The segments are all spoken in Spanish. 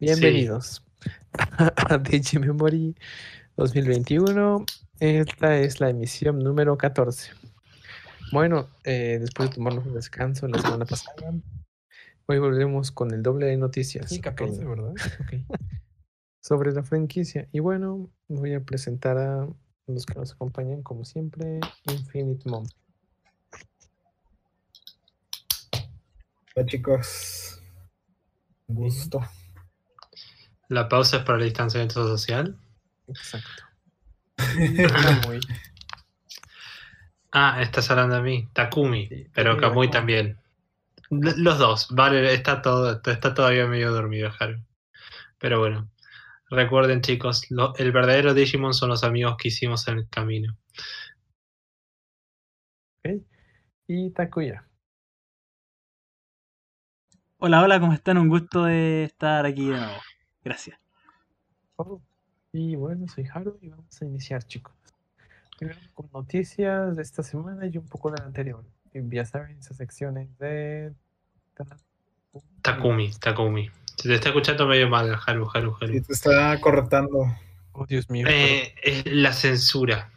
Bienvenidos a Digimemory 2021. Esta es la emisión número 14. Bueno, eh, después de tomarnos un descanso la semana pasada, hoy volvemos con el doble de noticias. Sí, 14, ¿verdad? Sobre la franquicia. Y bueno, voy a presentar a los que nos acompañan, como siempre, Infinite Mom. Hola chicos, un gusto. La pausa es para el distanciamiento social. Exacto. Muy- Ah, estás hablando de mí, Takumi, Sí, pero Takumi Kamui también. Los dos, vale, está todo, está todavía medio dormido, Haru. Pero bueno, recuerden chicos, lo- el verdadero Digimon son los amigos que hicimos en el camino. Ok. Y Takuya. Hola, hola, ¿cómo están? Un gusto de estar aquí de nuevo. Gracias. Oh, Y bueno, soy Haru y vamos a iniciar, chicos. Primero con noticias de esta semana y un poco de la anterior. Y ya saben, esas secciones de. Takumi, Takumi. Se te está escuchando medio mal, Haru, Haru, Haru. Sí, te está correctando. Oh, Dios mío. Eh, es la censura.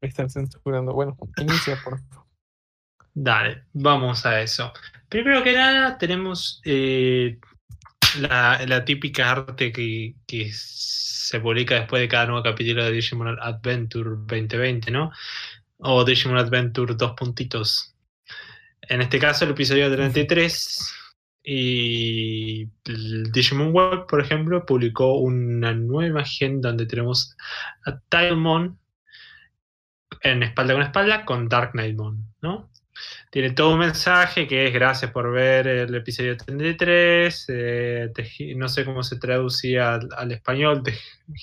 Me están censurando. Bueno, inicia, por favor. Dale, vamos a eso. Primero que nada, tenemos eh, la, típica arte que, se publica después de cada nuevo capítulo de Digimon Adventure 2020, ¿no? O Digimon Adventure dos puntitos. En este caso, el episodio 33. Y Digimon Web, por ejemplo, publicó una nueva imagen donde tenemos a Tailmon en espalda con espalda con Dark Knightmon, ¿no? Tiene todo un mensaje que es gracias por ver el episodio 33. eh, Hi- no sé cómo se traducía al, al español, The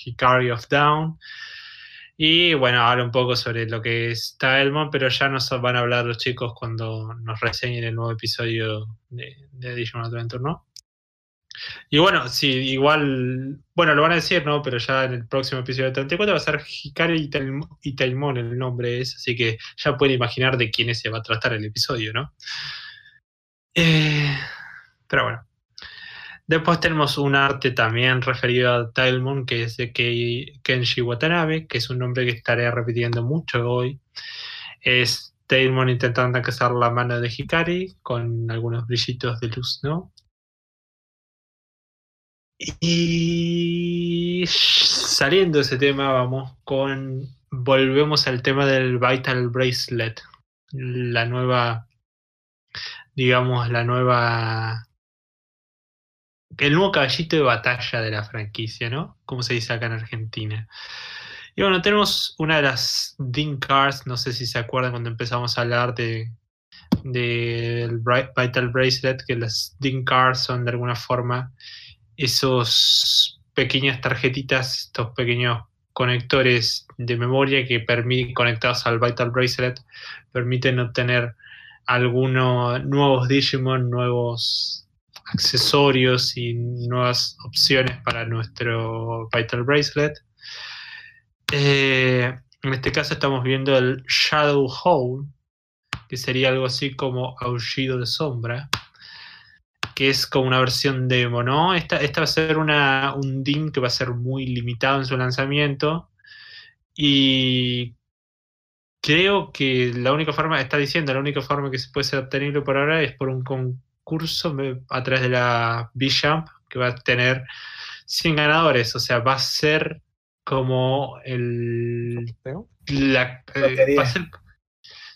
Hikari of Down. Y bueno, habla un poco sobre lo que es Taelmon, pero ya nos van a hablar los chicos cuando nos reseñen el nuevo episodio de, de Digimon Adventure, ¿no? Y bueno, sí, igual, bueno, lo van a decir, ¿no? Pero ya en el próximo episodio 34 va a ser Hikari y Taelmon el nombre es, así que ya pueden imaginar de quiénes se va a tratar el episodio, ¿no? Eh, pero bueno. Después tenemos un arte también referido a Tailmon, que es de Kenshi Watanabe, que es un nombre que estaré repitiendo mucho hoy. Es Tailmon intentando cazar la mano de Hikari con algunos brillitos de luz, ¿no? Y saliendo de ese tema, vamos con. Volvemos al tema del Vital Bracelet. La nueva. Digamos, la nueva. El nuevo caballito de batalla de la franquicia, ¿no? Como se dice acá en Argentina. Y bueno, tenemos una de las Dean Cards. No sé si se acuerdan cuando empezamos a hablar de. Del Vital Bracelet, que las Dean Cards son de alguna forma esos pequeñas tarjetitas, estos pequeños conectores de memoria que permiten conectados al Vital Bracelet permiten obtener algunos nuevos Digimon, nuevos accesorios y nuevas opciones para nuestro Vital Bracelet. Eh, en este caso estamos viendo el Shadow Hole, que sería algo así como aullido de sombra que es como una versión demo, ¿no? Esta, esta va a ser una, un DIM que va a ser muy limitado en su lanzamiento. Y creo que la única forma, está diciendo, la única forma que se puede ser obtenible por ahora es por un concurso a través de la B-Jump, que va a tener 100 ganadores. O sea, va a ser como el ¿Sorteo? la, eh, va a ser-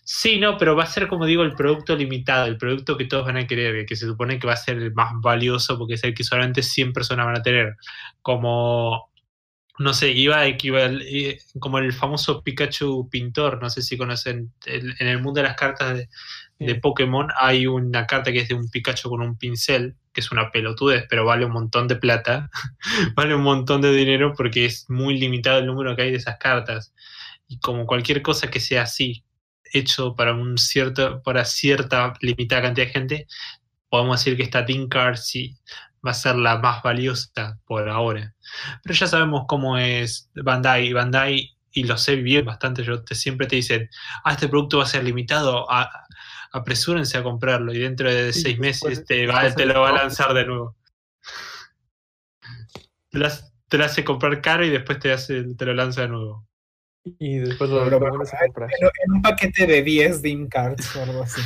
sí, no, pero va a ser como digo el producto limitado, el producto que todos van a querer, que se supone que va a ser el más valioso porque es el que solamente 100 personas van a tener. Como, no sé, iba a equival, eh, como el famoso Pikachu pintor, no sé si conocen, el- en el mundo de las cartas de, de. Pokémon hay una carta que es de un Pikachu con un pincel, que es una pelotudez, pero vale un montón de plata, vale un montón de dinero porque es muy limitado el número que hay de esas cartas. Y como cualquier cosa que sea así, hecho para un cierto, para cierta limitada cantidad de gente, podemos decir que esta Team Card sí va a ser la más valiosa por ahora. Pero ya sabemos cómo es Bandai. Bandai, y lo sé bien bastante, yo te, siempre te dicen, ah, este producto va a ser limitado, a- apresúrense a comprarlo y dentro de Sí, seis meses te, va- lo va a lanzar de nuevo. te lo, hace- te lo hace comprar caro y después te, hace, te lo lanza de nuevo. Y después lo, Lo lo a vuelves a comprar. En, en un paquete de 10 DIM cards o algo así.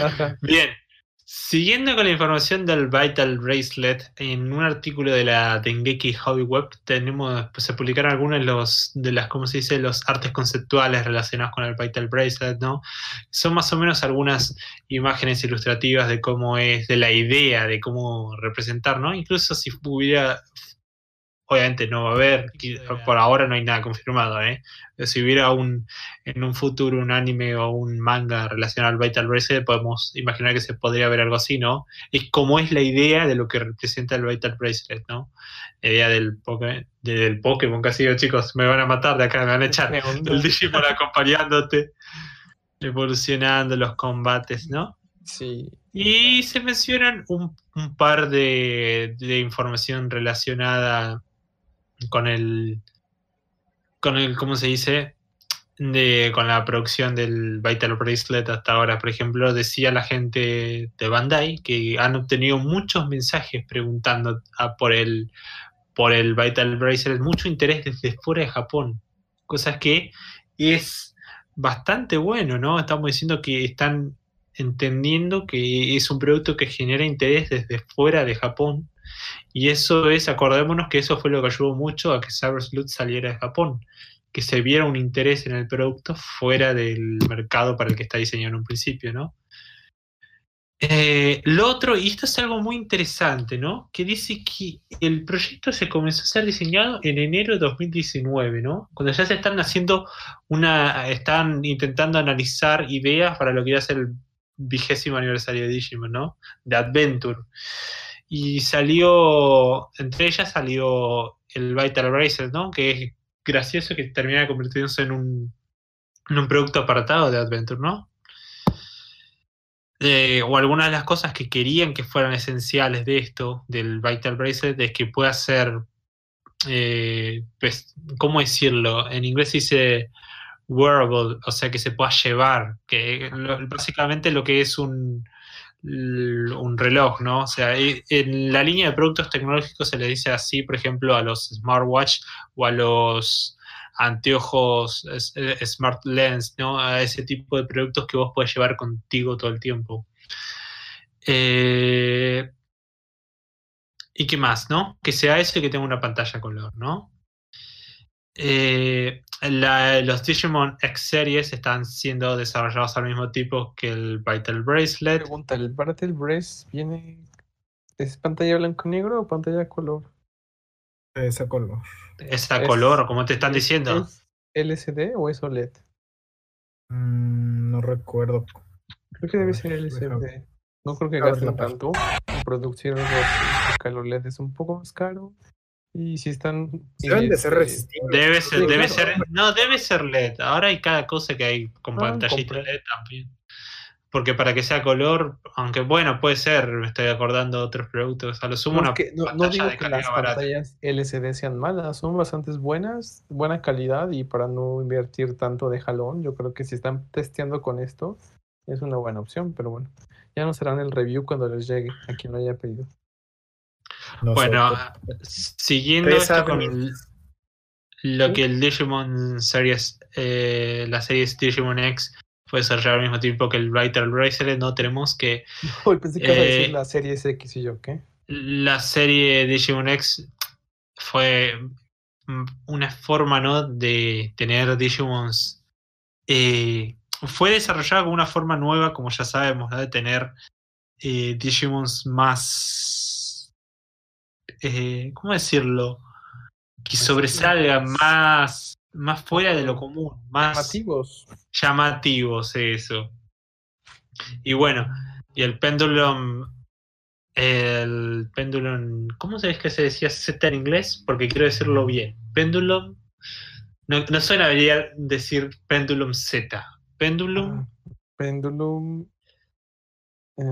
Ajá. Bien, siguiendo con la información del Vital Bracelet, en un artículo de la Dengeki Hobby Web tenemos, pues, se publicaron algunos de los de las, ¿cómo se dice? los artes conceptuales relacionados con el Vital Bracelet, ¿no? Son más o menos algunas imágenes ilustrativas de cómo es, de la idea de cómo representar, ¿no? Incluso si hubiera obviamente no va a haber, por ahora no hay nada confirmado, ¿eh? Si hubiera un, en un futuro un anime o un manga relacionado al Vital Bracelet, podemos imaginar que se podría ver algo así, ¿no? Es como es la idea de lo que representa el Vital Bracelet, ¿no? La idea del, Poké- de- del Pokémon, casi digo, chicos, me van a matar de acá, me van a echar. El Digimon acompañándote, evolucionando los combates, ¿no? Sí. Y se mencionan un, un par de, de información relacionada con el, con el, ¿cómo se dice? De, con la producción del Vital Bracelet hasta ahora. Por ejemplo, decía la gente de Bandai que han obtenido muchos mensajes preguntando a- por el, por el Vital Bracelet, mucho interés desde fuera de Japón. Cosas que es bastante bueno, ¿no? Estamos diciendo que están entendiendo que es un producto que genera interés desde fuera de Japón. Y eso es, acordémonos que eso fue lo que ayudó mucho a que Cyber Sleuth saliera de Japón, que se viera un interés en el producto fuera del mercado para el que está diseñado en un principio, ¿no? Eh, lo otro, y esto es algo muy interesante, ¿no? Que dice que el proyecto se comenzó a ser diseñado en enero de 2019, ¿no? Cuando ya se están haciendo una, están intentando analizar ideas para lo que iba a ser el vigésimo aniversario de Digimon, ¿no? De Adventure. Y salió, entre ellas salió el Vital Bracelet, ¿no? Que es gracioso que termina convirtiéndose en un, en un producto apartado de Adventure, ¿no? Eh, o algunas de las cosas que querían que fueran esenciales de esto, del Vital Bracelet, es que pueda ser, eh, pues, ¿cómo decirlo? En inglés dice wearable, o sea, que se pueda llevar, que básicamente lo que es un, un reloj, ¿no? O sea, en la línea de productos tecnológicos se le dice así, por ejemplo, a los smartwatch o a los anteojos smart lens, ¿no? A ese tipo de productos que vos puedes llevar contigo todo el tiempo. Eh, ¿Y qué más, no? Que sea eso y que tenga una pantalla color, ¿no? Eh, la- los Digimon X Series están siendo desarrollados al mismo tiempo que el Vital Bracelet. Pregunta, ¿el Battle Brace viene... ¿Es pantalla blanco y negro o pantalla color? Ese color. Es a Es- color, como te están ¿Es- diciendo. ¿Es LCD o es OLED? Mm, no recuerdo. Creo que debe ser LCD. No creo que gasten tanto porque el OLED es un poco más caro. Y si están... Deben de ser este, resistentes. Debe ser, Sí, debe claro. ser, no, debe ser LED. Ahora hay cada cosa que hay con Ah, pantallita. LED también. Porque para que sea color, aunque bueno, puede ser, me estoy acordando de otros productos. A lo sumo No, una que no, no digo de que las barata. pantallas LCD sean malas, son bastante buenas, buena calidad y para no invertir tanto de jalón, yo creo que si están testeando con esto es una buena opción, pero bueno, ya nos harán el review cuando les llegue a quien lo haya pedido. No Bueno, pero- siguiendo esto con lo que el Digimon Series, eh, la serie Digimon X fue desarrollada al mismo tiempo que el Vital Bracelet, no tenemos que Uy, pensé que ibas a decir Eh, la serie X y yo, ¿qué? la serie Digimon X fue una forma, ¿no? de tener Digimons. eh, fue desarrollada como una forma nueva, como ya sabemos, ¿no? de tener Digimons más. Eh, ¿Cómo decirlo? Que sobresalgan más, más fuera de lo común, más Llamativos. llamativos, eso. Y bueno, y el Pendulum, el Pendulum, ¿cómo sabes que se decía Z en inglés? Porque quiero decirlo bien. Pendulum, no, no suena bien decir Pendulum Z. Pendulum Ah, Pendulum.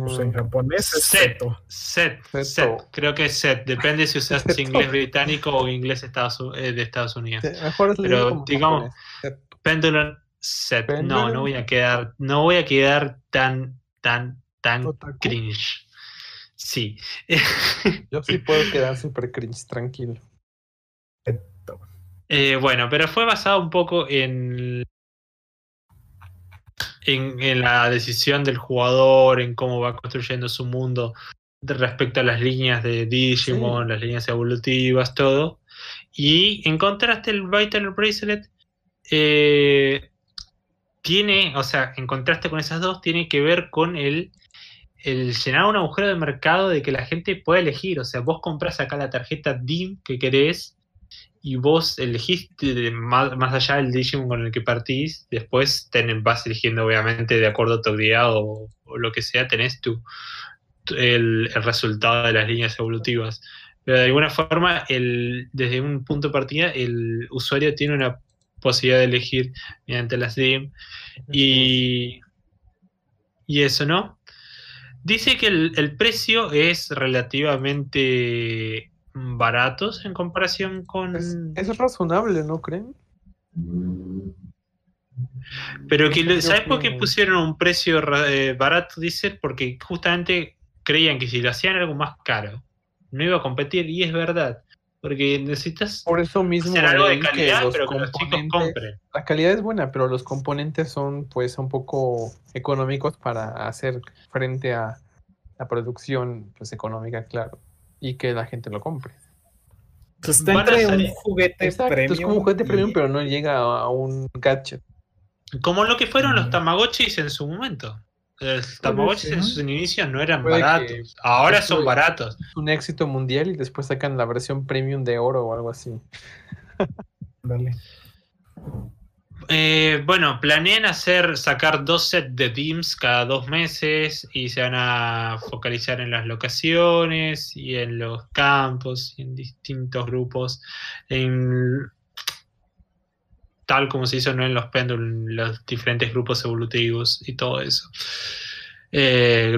Pues en japonés es Set. Set, set, creo que es set, depende si usas inglés británico o inglés Estados, eh, de Estados Unidos. te- mejor es Pero, digamos, japonés. Set. Pendulum set. No, no voy a quedar, no voy a quedar tan, tan, tan Otaku. cringe. Sí. Yo sí puedo quedar súper cringe, tranquilo. Eh, bueno, pero fue basado un poco en, en, en la decisión del jugador, en cómo va construyendo su mundo respecto a las líneas de Digimon, las líneas evolutivas, todo. Y en contraste, el Vital Bracelet eh, tiene, o sea, en contraste con esas dos, tiene que ver con el, el llenar un agujero de mercado de que la gente pueda elegir. O sea, vos compras acá la tarjeta DIM que querés y vos elegís más, más allá del Digimon con el que partís, después ten- vas eligiendo obviamente de acuerdo a tu habilidad o, o lo que sea, tenés tu, tu- el, el resultado de las líneas evolutivas. Pero de alguna forma, el, desde un punto de partida, el usuario tiene una posibilidad de elegir mediante las DIM y, y eso, ¿no? Dice que el, el precio es relativamente barato en comparación con... Es, es razonable, ¿no creen? Pero que, ¿sabes por qué que- pusieron un precio eh, barato? Dice, porque justamente creían que si lo hacían algo más caro, no iba a competir, y es verdad. Porque necesitas Por eso mismo hacer algo de que calidad, los pero que los chicos compren. La calidad es buena, pero los componentes son pues un poco económicos para hacer frente a la producción pues económica, claro, y que la gente lo compre. Pues está entre un juguete Exacto, premium. es como un juguete y- premium, pero no llega a un gadget. Como lo que fueron los Ujú. Tamagotchis en su momento. Los Tamagotchis en sí. sus inicios no eran Puede que- baratos. Ahora son baratos. Es un éxito mundial y después sacan la versión premium de oro o algo así. Dale. Eh, bueno, planean hacer, sacar dos sets de DIMS cada dos meses y se van a focalizar en las locaciones y en los campos y en distintos grupos, en tal como se hizo ¿no? en los péndulos, los diferentes grupos evolutivos y todo eso. Eh,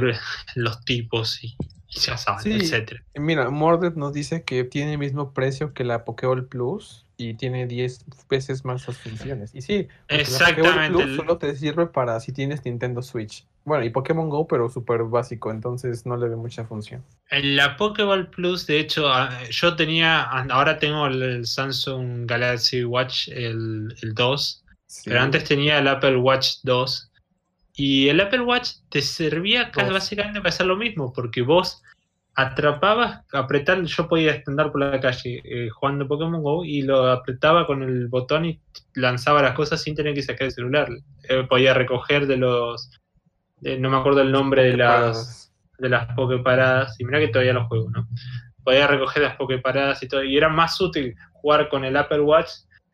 los tipos y, y ya saben, Sí. etcétera. Eh, Mira, Mordred nos dice que tiene el mismo precio que la Pokéball Plus y tiene 10 veces más las funciones. Y sí, Exactamente. Plus solo te sirve para si tienes Nintendo Switch. Bueno, y Pokémon Go, pero súper básico, entonces no le ve mucha función. En la Pokéball Plus, de hecho, ah, yo tenía, ahora tengo el, Samsung Galaxy Watch, el, el 2, Sí. pero antes tenía el Apple Watch 2. Y el Apple Watch te servía casi básicamente para hacer lo mismo, porque vos atrapabas, apretar, yo podía andar por la calle eh, jugando Pokémon Go y lo apretaba con el botón y lanzaba las cosas sin tener que sacar el celular. Eh, podía recoger de los, no me acuerdo el nombre de las Poképaradas. de las pokeparadas, y mira que todavía los juego, ¿no? Podía recoger las pokeparadas y todo, y era más útil jugar con el Apple Watch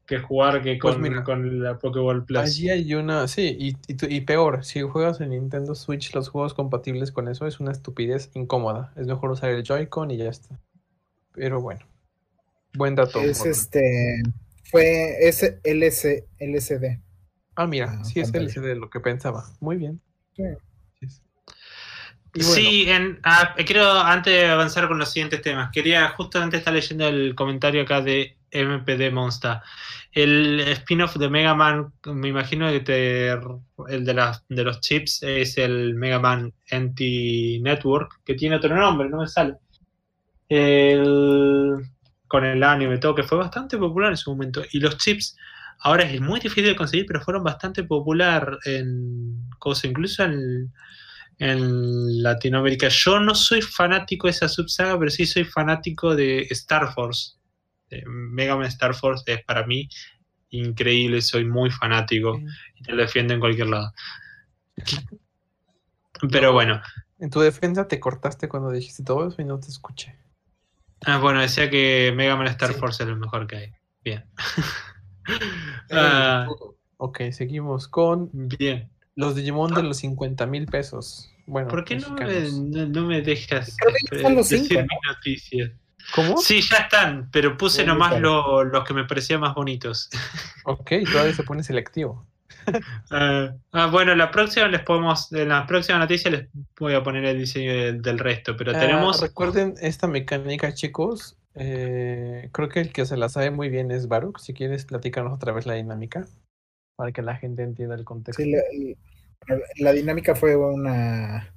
que jugar que Pues con, mira, con la Pokéball Plus. Allí hay una, sí, y, y, peor, si juegas en Nintendo Switch los juegos compatibles con eso es una estupidez incómoda. Es mejor usar el Joy-Con y ya está. Pero bueno, buen dato. Es este. Fue ese LC, LCD. Ah, mira, Ah, sí es. LCD lo que pensaba. Muy bien. Sí. Bueno, Sí, en, ah, quiero antes de avanzar con los siguientes temas, quería justamente estar leyendo el comentario acá de MPD Monster. El spin-off de Mega Man, me imagino que el de, de los chips es el Mega Man NT Network, que tiene otro nombre, no me sale. Con el anime, todo, que fue bastante popular en su momento. Y los chips ahora es muy difícil de conseguir, pero fueron bastante popular en cosas, incluso en, en Latinoamérica. Yo no soy fanático de esa subsaga, pero sí soy fanático de Star Force. De Mega Man Star Force es para mí increíble, soy muy fanático y te lo defiendo en cualquier lado. Pero No. bueno, en tu defensa te cortaste cuando dijiste todo eso y no te escuché. ah, bueno, decía que Mega Man Star Sí. Force es lo mejor que hay. Bien. Ah, Ok, seguimos con bien. los Digimon de los 50 mil pesos. Bueno, ¿Por qué no me, mexicanos. no, no me dejas Creo que los decir cinco, ¿no? mis noticias? ¿Cómo? Sí, ya están, pero puse ¿Dónde nomás lo- los que me parecían más bonitos. Ok, todavía se pone selectivo. Ah, ah, bueno, la próxima les podemos, en la próxima noticia les voy a poner el diseño del, del resto, pero Ah, tenemos recuerden esta mecánica, chicos. Eh, creo que el que se la sabe muy bien es Baruch. Si quieres, platicarnos otra vez la dinámica para que la gente entienda el contexto. Sí, la, la- la dinámica fue una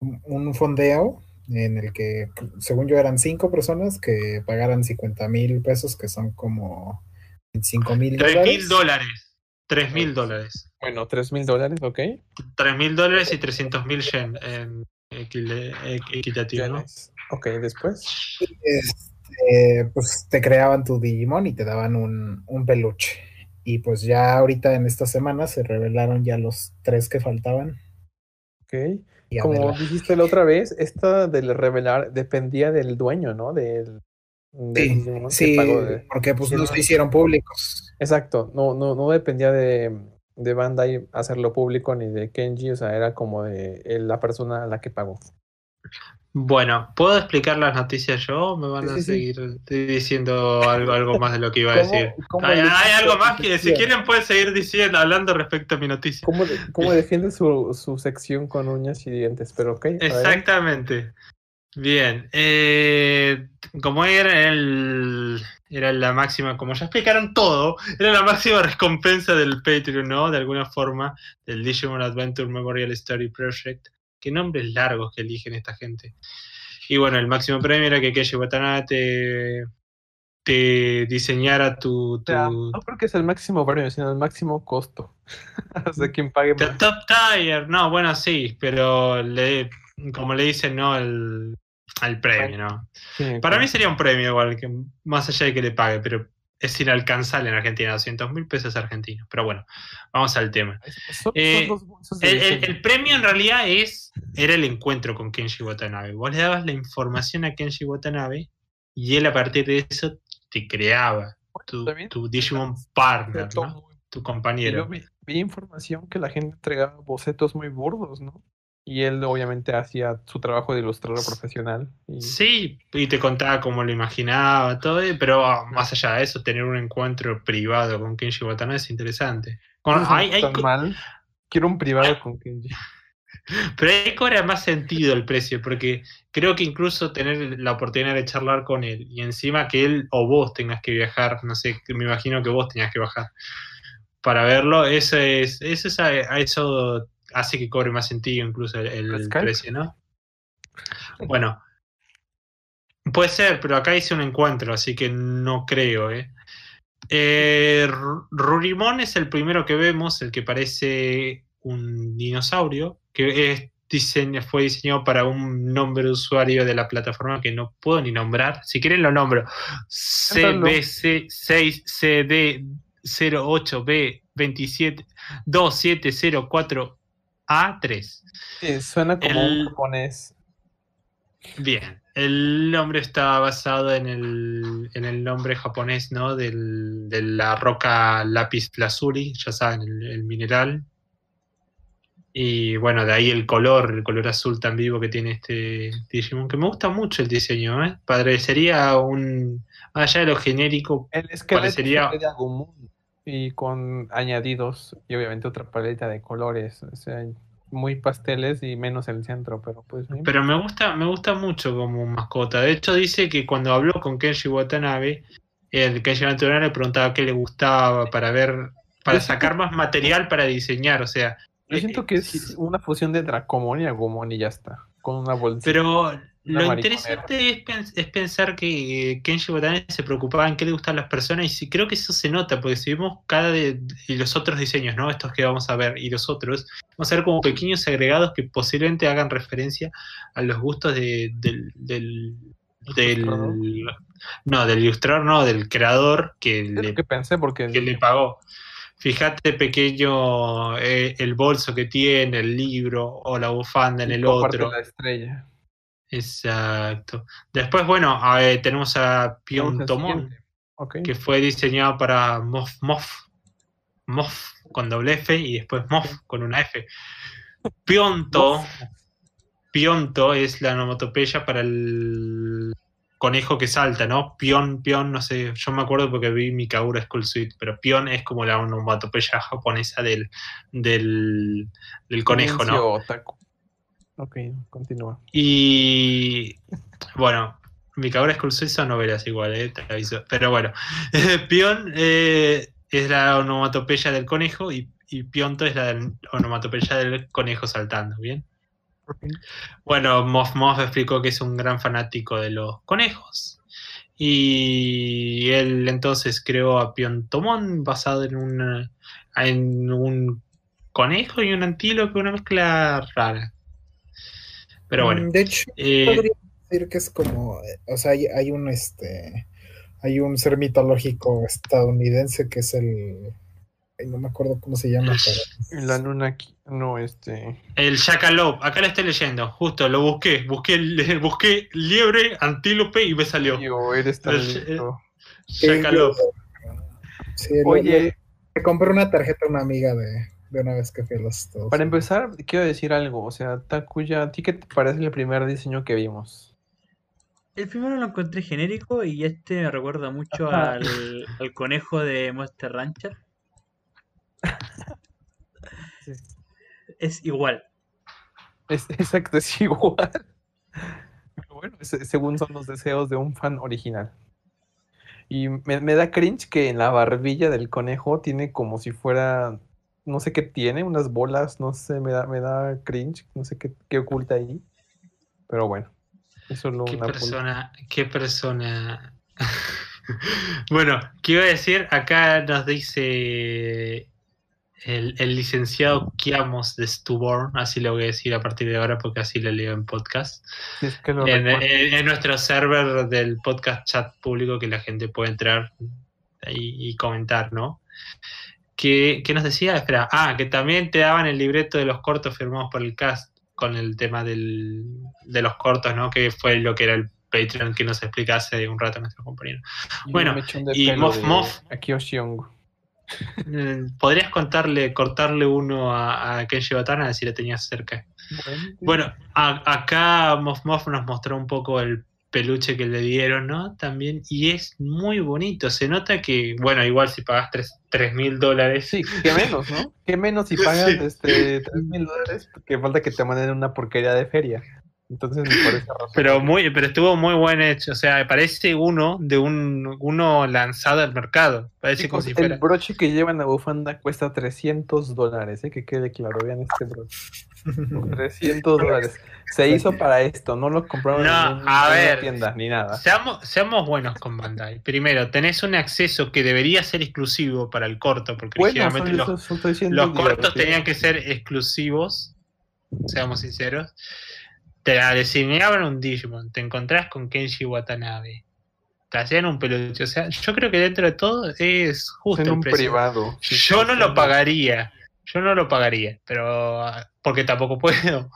un- un fondeo en el que, según yo, eran cinco personas que pagaran 50 mil pesos, que son como 25 mil 3 dólares. mil dólares. 3 mil dólares. Bueno, 3 mil dólares, ok. 3 mil dólares y 300 mil yen en equitativo, ¿no? Ok, después. Este, pues te creaban tu Digimon y te daban un, un peluche. Y pues ya ahorita en esta semana se revelaron ya los tres que faltaban. Ok. Y Como dijiste la otra vez, esta del revelar dependía del dueño, ¿no? Del, del Sí, sí, pagó de- porque pues no. se hicieron públicos. Exacto, no, no, no dependía de, de Bandai hacerlo público ni de Kenji, o sea, era como de eh, la persona a la que pagó. Bueno, ¿puedo explicar las noticias yo o me van Sí, a sí. seguir diciendo algo, algo más de lo que iba a ¿Cómo- decir? Hay, algo más que si quieren pueden seguir diciendo, hablando respecto a mi noticia. ¿Cómo, de- cómo defiende su, su sección con uñas y dientes? Pero ok. Exactamente. Bien. eh, como era el era la máxima, como ya explicaron todo, era la máxima recompensa del Patreon, ¿no? De alguna forma, del Digimon Adventure Memorial Story Project. Qué nombres largos que eligen esta gente. Y bueno, el máximo premio era que Keiji Watanabe te, diseñara tu, no creo que es el máximo premio, sino el máximo costo. o sea, quien pague The más. Top Tier, no, bueno, sí, pero le, como le dicen, ¿no? El, al premio, ¿no? Sí, Para mí sería un premio igual, que más allá de que le pague, pero es inalcanzable en Argentina, 200 mil pesos argentinos. Pero bueno, vamos al tema. Son- son Eh, dos El, el- diseño. el premio en realidad es era el encuentro con Kenji Watanabe. Vos le dabas la información a Kenji Watanabe y él a partir de eso te creaba tu, tu Digimon partner, ¿no? tu compañero. yo vi, vi información que la gente entregaba bocetos muy burdos, ¿no? Y él obviamente hacía su trabajo de ilustrador profesional. Y Sí, y te contaba cómo lo imaginaba, todo, eh, pero ah, más allá de eso, tener un encuentro privado con Kenji Watanabe es interesante. Con- eso no hay, está hay tan co- mal. Quiero un privado con Kenji. pero ahí cobra más sentido el precio, porque creo que incluso tener la oportunidad de charlar con él y encima que él o vos tengas que viajar, no sé, me imagino que vos tenías que bajar para verlo, eso es, eso es a, a eso hace que cobre más sentido incluso el, precio, ¿no? Bueno, puede ser, pero acá hice un encuentro, así que no creo, ¿eh? eh Rurimón es el primero que vemos, el que parece un dinosaurio, que es diseño, fue diseñado para un nombre de usuario de la plataforma que no puedo ni nombrar. Si quieren lo nombro. CBC6CD08B272704 a3. Sí, suena como un japonés. Bien, el nombre está basado en el, en el nombre japonés, ¿no? Del, de la roca lápiz lazuli, ya saben, el, mineral. Y bueno, de ahí el color, el color azul tan vivo que tiene este Digimon, que me gusta mucho el diseño, ¿eh? Parecería un, allá de lo genérico, el parecería... De y con añadidos y obviamente otra paleta de colores, o sea, muy pasteles y menos el centro, pero pues Pero me gusta, me gusta mucho como mascota. De hecho, dice que cuando habló con Kenji Watanabe, el Kenji Watanabe le preguntaba qué le gustaba para ver, para sacar más material para diseñar. O sea, Yo eh, siento que sí, es una fusión de Dracomon y Agumon y ya está, con una bolsita. Pero lo mariconera. interesante es, pens- es pensar que eh, Kenji Watanabe se preocupaba en qué le gustan las personas y sí, creo que eso se nota, porque si vemos cada de, y los otros diseños, ¿no? Estos que vamos a ver y los otros, vamos a ver como pequeños agregados que posiblemente hagan referencia a los gustos de- del, del, del- no, del ilustrador, no, del creador que Es le que pensé porque que le pagó. Fíjate pequeño eh, el bolso que tiene, el libro o la bufanda en el otro. la estrella. Exacto. Después, bueno, a ver, tenemos a siguiente. Ok. que fue diseñado para Mof Mof. Mof con doble F y después Mof con una F. Pionto, Pionto es la onomatopeya para el conejo que salta, ¿no? Pion, pion, no sé, yo me acuerdo porque vi mi Kaura School Suite, pero pion es como la onomatopeya japonesa del, del, del conejo, ¿no? Otaku. Ok, continúa. Y bueno, mi cabra Suite son novelas igual, eh, te aviso. Pero bueno, Pion eh, es la onomatopeya del conejo y, y Pionto es la del- onomatopeya del conejo saltando, ¿bien? Bueno, Moff Moff explicó que es un gran fanático de los conejos. Y él entonces creó a Piontomón basado en un, en un conejo y un antílope, una mezcla rara. Pero bueno. Mm, De hecho, eh, podría decir que es como, eh, o sea, hay, hay un este, hay un ser mitológico estadounidense que es el, no me acuerdo cómo se llama, pero La luna aquí. No, este. El Jackalope, acá lo estoy leyendo, justo lo busqué, busqué, el- busqué liebre, antílope y me salió. Tío, eres tan. Jackalope. Sí, le- Oye. le, le compré una tarjeta a una amiga de, de una vez que fui a los Estados Para empezar, quiero decir algo. O sea, Takuya, ¿a ti qué te parece el primer diseño que vimos? El primero lo encontré genérico y este me recuerda mucho al, al conejo de Monster Rancher. Sí. Es igual. Es, exacto, es igual. Pero bueno, se- según son los deseos de un fan original. Y me, me da cringe que en la barbilla del conejo tiene como si fuera, no sé qué tiene, unas bolas, no sé, me da, me da cringe, no sé qué, qué oculta ahí. Pero bueno, es solo Qué una punta. persona, qué persona. bueno, ¿qué iba a decir? Acá nos dice el, el licenciado Kiamos de Stuborn, así lo voy a decir a partir de ahora porque así lo leo en podcast. Es que lo En, en- en nuestro server del podcast chat público que la gente puede entrar y, y comentar, ¿no? ¿Qué, qué nos decía? Espera, ah, que también te daban el libreto de los cortos firmados por el cast con el tema del, de los cortos, ¿no? Que fue lo que era el Patreon que nos explica hace un rato nuestro compañero. Y bueno, y Moff Moff. Akiyoshi Hongo. Mm, ¿Podrías contarle, cortarle uno a, a Kenji Batana si lo tenías cerca? Bueno, a- acá Moff Moff nos mostró un poco el peluche que le dieron, ¿no? También, y es muy bonito. Se nota que, bueno, igual si pagas 3 mil dólares. Sí, que menos, ¿no? Que menos si pagas Sí. este, 3 mil dólares, que falta que te manden una porquería de feria. Entonces, por esa razón. Pero muy, pero estuvo muy buen hecho. O sea, parece uno de un uno lanzado al mercado. Parece como Chicos, el broche que lleva en la bufanda cuesta 300 dólares, ¿eh? que quede claro, vean este broche. 300 dólares. Se hizo para esto, no lo compraron No, en, un- a en una ver. tienda ni nada. Seamos, seamos buenos con Bandai. Primero, tenés un acceso que debería ser exclusivo para el corto, porque Bueno, originalmente los, Los cortos tenían que ser exclusivos, seamos sinceros. Te diseñaban un Digimon, te encontrás con Kenshi Watanabe, te hacían un peluche. O sea, yo creo que dentro de todo es justo en un precio. privado. sí, Yo no lo pagaría, yo no lo pagaría, pero porque tampoco puedo.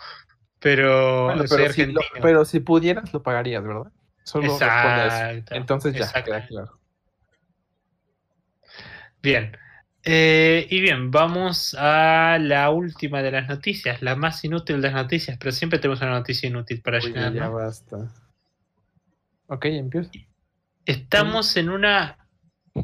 Pero Bueno, pero, si argentino. lo- pero si pudieras, lo pagarías, ¿verdad? Solo. Exacto. Entonces ya, queda claro. Bien. Eh, y bien, vamos a la última de las noticias, la más inútil de las noticias, pero siempre tenemos una noticia inútil para Oye, llenar. ya ¿no? basta. Ok, empiezo. Estamos en una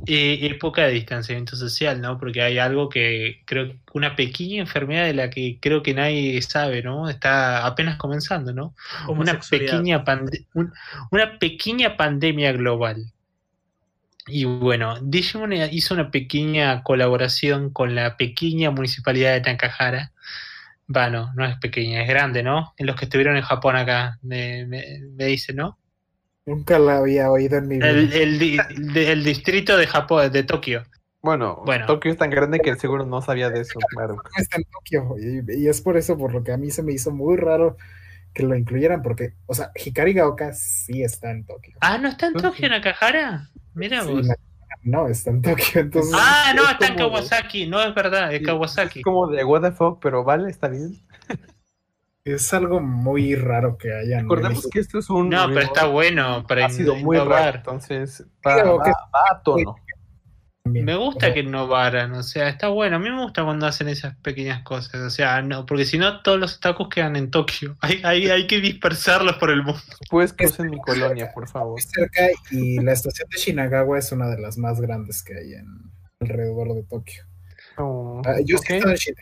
eh, época de distanciamiento social, ¿no? Porque hay algo que creo que una pequeña enfermedad de la que creo que nadie sabe, ¿no? Está apenas comenzando, ¿no? Una Homosexualidad. pequeña, pande- un- una pequeña pandemia global. Y bueno, Digimon hizo una pequeña colaboración con la pequeña municipalidad de Nakahara. Bueno, no es pequeña, es grande, ¿no? En los que estuvieron en Japón acá, me, me, me dicen, ¿no? Nunca la había oído en mi vida. El, el distrito de Japón, de Tokio. Bueno, Bueno. Tokio es tan grande que seguro no sabía de eso, claro. está en Tokio y, y es por eso por lo que a mí se me hizo muy raro que lo incluyeran porque, o sea, Hikari Gaoka sí está en Tokio. Ah, ¿no está en Tokio. Nakahara? Mira Sí, vos. no, está en Tokio, entonces Ah, no, es está en de- Kawasaki. No es verdad, es Sí, Kawasaki. Es como de what the fuck, pero vale, está bien. es algo muy raro que hayan. Recordemos que esto es un. No, pero está bueno para Ha sido muy raro, entonces va, va- que- va a tono. También. Me O gusta sea, que innovaran, o sea, está bueno. A mí me gusta cuando hacen esas pequeñas cosas, o sea, no, porque si no, todos los otakus quedan en Tokio. Hay, hay, hay que dispersarlos por el mundo. Puedes cruzar en mi colonia, por favor. cerca y la estación de Shinagawa es una de las más grandes que hay en alrededor de Tokio. Oh, Ah, yo ok. sí he estado en Shin-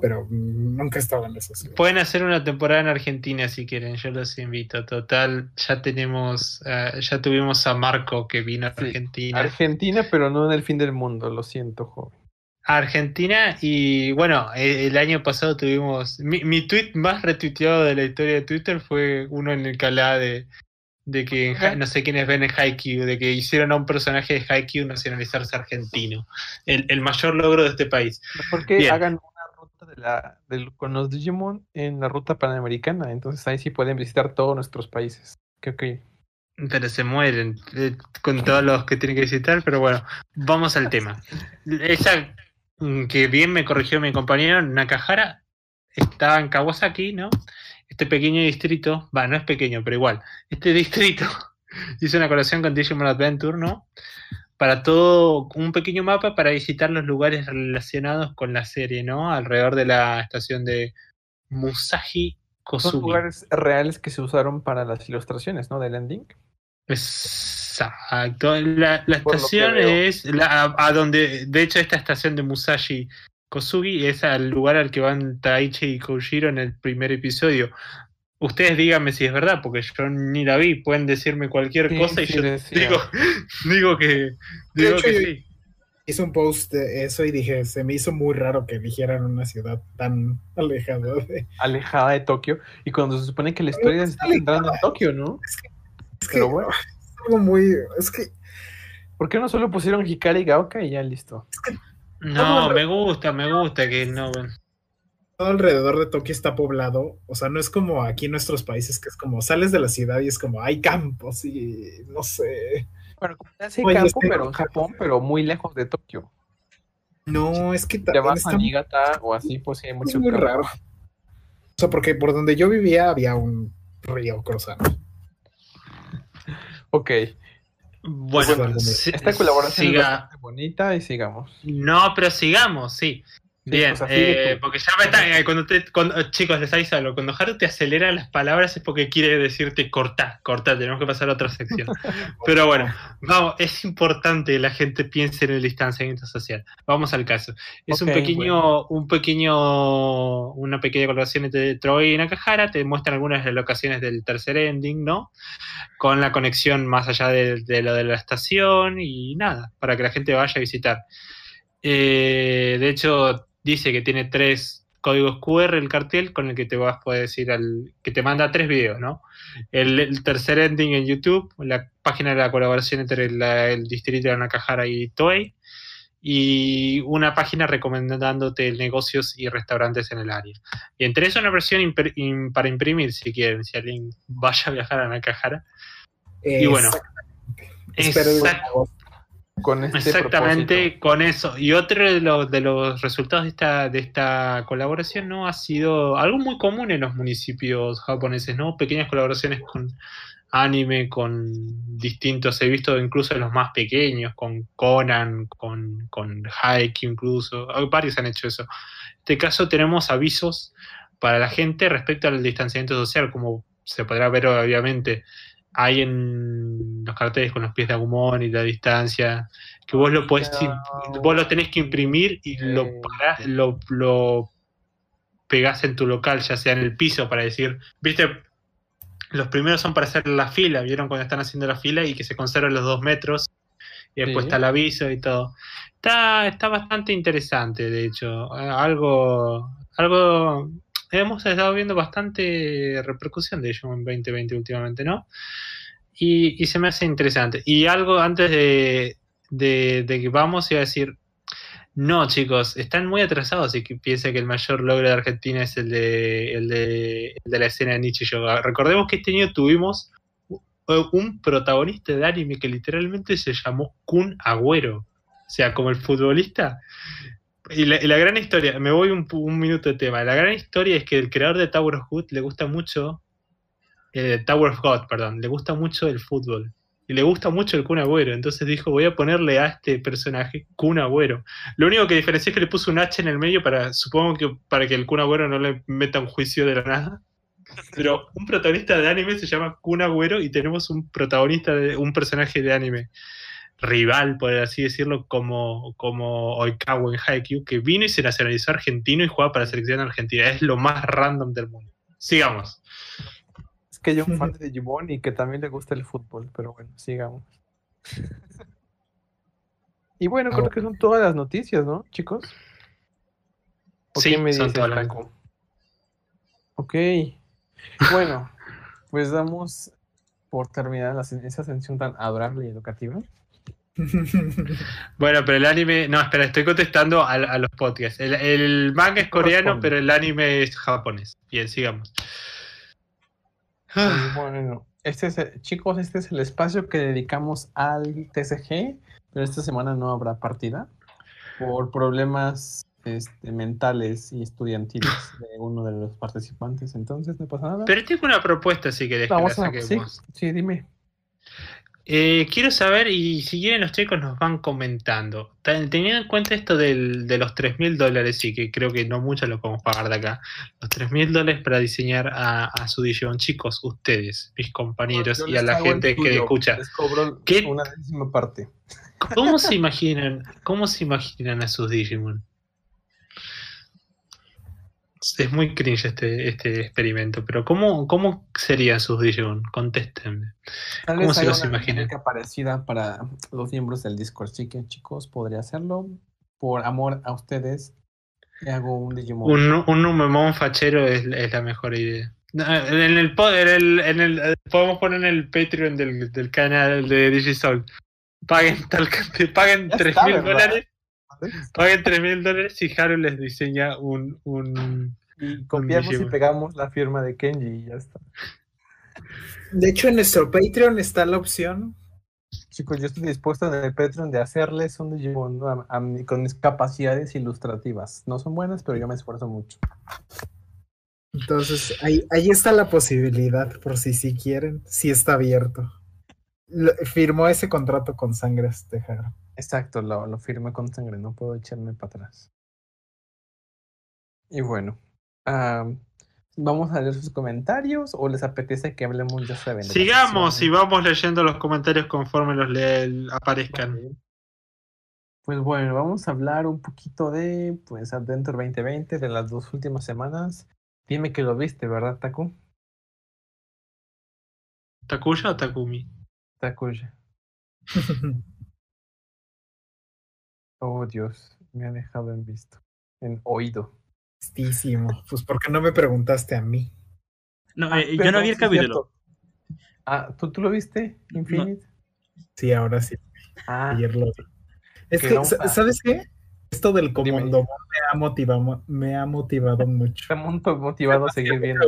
pero nunca he estado en ciudad. Pueden hacer una temporada en Argentina si quieren, yo los invito. Total, ya tenemos, eh, ya tuvimos a Marco que vino a Argentina. Argentina, pero no en el fin del mundo, lo siento, joven. Argentina y bueno, e- el año pasado tuvimos. Mi, mi tweet más retuiteado de la historia de Twitter fue uno en el que hablaba de, de que en no sé quiénes ven en Haikyuu, de que hicieron a un personaje de Haikyuu nacionalizarse argentino. El, el mayor logro de este país. Que Bien. hagan con los Digimon en la ruta panamericana. Entonces ahí sí pueden visitar todos nuestros países. Creo que Pero se mueren eh, con todos los que tienen que visitar, pero bueno, vamos al tema. Esa mm, que bien me corrigió mi compañero, Nakahara, está en Kawasaki, ¿no? Este pequeño distrito, va, no es pequeño, pero igual, este distrito hizo una colaboración con Digimon Adventure, ¿no? Para todo un pequeño mapa para visitar los lugares relacionados con la serie, ¿no? Alrededor de la estación de Musashi son Kosugi. lugares reales que se usaron para las ilustraciones, ¿no? Del ending. Exacto. La, estación es la, a, donde, de hecho, esta estación de Musashi Kosugi es al lugar al que van Taichi y Koshiro en el primer episodio. Ustedes díganme si es verdad, porque yo ni la vi. Pueden decirme cualquier Sí, cosa y sí yo digo, digo que, De digo hecho, que sí. Hice un post de eso y dije, se me hizo muy raro que eligieran una ciudad tan alejada de... Alejada de Tokio. Y cuando se supone que la historia está centrando en Tokio, ¿no? Es que Pero bueno. es algo muy... Es que ¿Por qué no solo pusieron Hikari y Gaoka y ya listo? No, me gusta, me gusta que no. Todo alrededor de Tokio está poblado. O sea, no es como aquí en nuestros países que es como sales de la ciudad y es como hay campos y no sé. Bueno, como hace Oye, campo, es que- pero en Japón, pero muy lejos de Tokio. No, es que Te también vas está a Niigata o así, pues sí hay es mucho muy campo. raro. O sea, porque por donde yo vivía había un río cruzando. Ok, Bueno, Bueno, si- esta colaboración es siga. bastante bonita y sigamos. No, pero sigamos, sí. Bien, eh, porque ya me está, eh, cuando te, cuando, eh, chicos, les aviso algo, cuando Haru te acelera las palabras es porque quiere decirte corta, corta, tenemos que pasar a otra sección. Pero bueno, vamos, es importante que la gente piense en el distanciamiento social. Vamos al caso. Es un pequeño, un pequeño, una pequeña colaboración entre Troy y Nakahara, te muestran algunas de las locaciones del tercer ending, ¿no? Con la conexión más allá de, de lo de la estación y nada, para que la gente vaya a visitar. Eh, de hecho, dice que tiene tres códigos QR el cartel con el que te vas puedes ir al que te manda tres videos, ¿no? El, el tercer ending en YouTube, la página de la colaboración entre la- el distrito de Nakahara y Toei y una página recomendándote negocios y restaurantes en el área. Y entre eso una versión para imprimir si quieren, si alguien vaya a viajar a Nakahara. Y bueno, Espero el Exact- agosto. Con este Exactamente propósito. con eso. Y otro de los, de los resultados de esta, de esta colaboración no ha sido algo muy común en los municipios japoneses, ¿no? Pequeñas colaboraciones con anime, con distintos, he visto incluso los más pequeños, con Conan, con, con Haikyuu incluso, varios han hecho eso. En este caso tenemos avisos para la gente respecto al distanciamiento social, como se podrá ver obviamente hay en los carteles con los pies de Agumon y la distancia, que vos lo podés, No. vos lo tenés que imprimir y lo, parás- lo, lo pegás en tu local, ya sea en el piso, para decir, viste, los primeros son para hacer la fila, vieron cuando están haciendo la fila y que se conserven los dos metros, y después Sí. está el aviso y todo. Está, está bastante interesante, de hecho, algo, algo, hemos estado viendo bastante repercusión de ello en 2020 últimamente, ¿no? Y, se me hace interesante. Y algo antes de, de, que vamos, iba a decir, no, chicos, están muy atrasados que piensa que el mayor logro de Argentina es el de, el de, el de la escena de Nietzsche Yoga. Recordemos que este año tuvimos un protagonista de anime que literalmente se llamó Kun Agüero. O sea, como el futbolista. Y la, y la gran historia, me voy un, un minuto de tema. La gran historia es que el creador de Tower of God le gusta mucho, eh, Tower of God, perdón, le gusta mucho el fútbol. Y le gusta mucho el Kun Agüero. Entonces dijo, voy a ponerle a este personaje Kun Agüero. Lo único que diferencia es que le puso un H en el medio para, supongo que para que el Kun Agüero no le meta un juicio de la nada. Pero un protagonista de anime se llama Kun Agüero y tenemos un protagonista de un personaje de anime rival, por así decirlo, como, como Oikawa en Haikyuu, que vino y se nacionalizó argentino y juega para la selección argentina. Es lo más random del mundo. Sigamos. Es que hay un fan de Digimon y que también le gusta el fútbol, pero bueno, sigamos. Y bueno, creo que son todas las noticias, ¿no, chicos? ¿O Sí, qué me son todas las? Ok. Bueno, pues damos por terminada la- esa sesión tan adorable y educativa. Bueno, pero el anime. No, espera, estoy contestando a, a los podcasts. El, el manga es coreano, pero el anime es japonés. Bien, sigamos. Bueno, este es el- chicos, este es el espacio que dedicamos al TCG, pero esta semana no habrá partida por problemas este, mentales y estudiantiles de uno de los participantes. Entonces, no pasa nada. Pero tengo una propuesta si querés que la Vamos a, sí, saquemos. sí, dime. Eh, quiero saber, y si quieren los chicos nos van comentando, Ten- teniendo en cuenta esto del- de los 3 mil dólares, y que creo que no mucho lo podemos pagar de acá, los 3 mil dólares para diseñar a, a su Digimon, chicos, ustedes, mis compañeros Yo y a la gente que escucha, Les cobro ¿Qué? una décima parte. ¿cómo se imaginan, cómo se imaginan a sus Digimon? Es muy cringe este, este experimento, pero ¿cómo, ¿cómo serían sus Digimon? Contéstenme. Tal ¿Cómo vez se haga los una imaginan? parecida para los miembros del Discord. Así que, chicos, podría hacerlo. Por amor a ustedes, le hago un Digimon. Un, un Numemon fachero es, es la mejor idea. En el, en el, en el- podemos poner en el Patreon del, del canal de Digisol. Paguen tal cantidad- paguen Ya 3 está, mil dólares. Paguen 3 mil dólares si Haru les diseña un, un Y copiamos y pegamos la firma de Kenji y ya está. De hecho, en nuestro Patreon está la opción. Chicos, yo estoy dispuesto en el Patreon de hacerles un Digimon a- a mí- con mis capacidades ilustrativas. No son buenas, pero yo me esfuerzo mucho. Entonces, ahí, ahí está la posibilidad, por si sí quieren. Sí está abierto. Lo- firmó ese contrato con Sangres Tejada. Exacto, lo, lo firmé con sangre, no puedo echarme para atrás. Y bueno, am, ¿vamos a leer sus comentarios o les apetece que hablemos, ya saben? Sigamos y vamos leyendo los comentarios conforme los le- aparezcan. Pues bueno, vamos a hablar un poquito de, pues, Adventure 2020, de las dos últimas semanas. Dime que lo viste, ¿verdad, Taku? ¿Takuya o Takumi? Takuya. Oh, Dios, me ha dejado en visto, en oído. Tristísimo. Pues, ¿por qué no me preguntaste a mí? No, Ah, eh, yo no vi el sí capítulo. cierto. Ah, ¿tú, ¿tú lo viste, Infinite? Sí, ahora sí. Ah, Ayer lo vi. Es que ¿sabes qué? Esto del comando me ha motivado, me ha motivado mucho. estamos muy motivados a seguir viendo.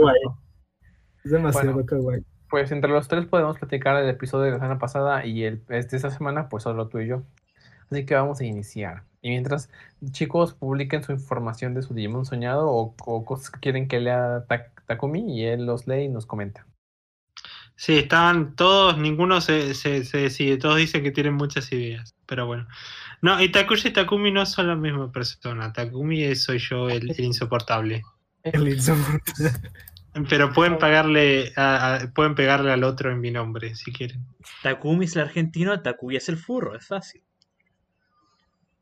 Es demasiado Bueno. kawaii. Pues entre los tres podemos platicar el episodio de la semana pasada y el este, esta semana, pues solo tú y yo. Así que vamos a iniciar. Y mientras, chicos, publiquen su información de su Digimon soñado o, o cosas que quieren que lea Tak- Takumi y él los lee y nos comenta. Sí, estaban todos, ninguno se, se, se decide, todos dicen que tienen muchas ideas, pero bueno. No, y Takuya y Takumi no son la misma persona, Takumi es- soy yo el, el insoportable. El insoportable. Pero pueden pagarle a- a- pueden pegarle al otro en mi nombre, si quieren. Takumi es el argentino, Takuya es el furro, es fácil.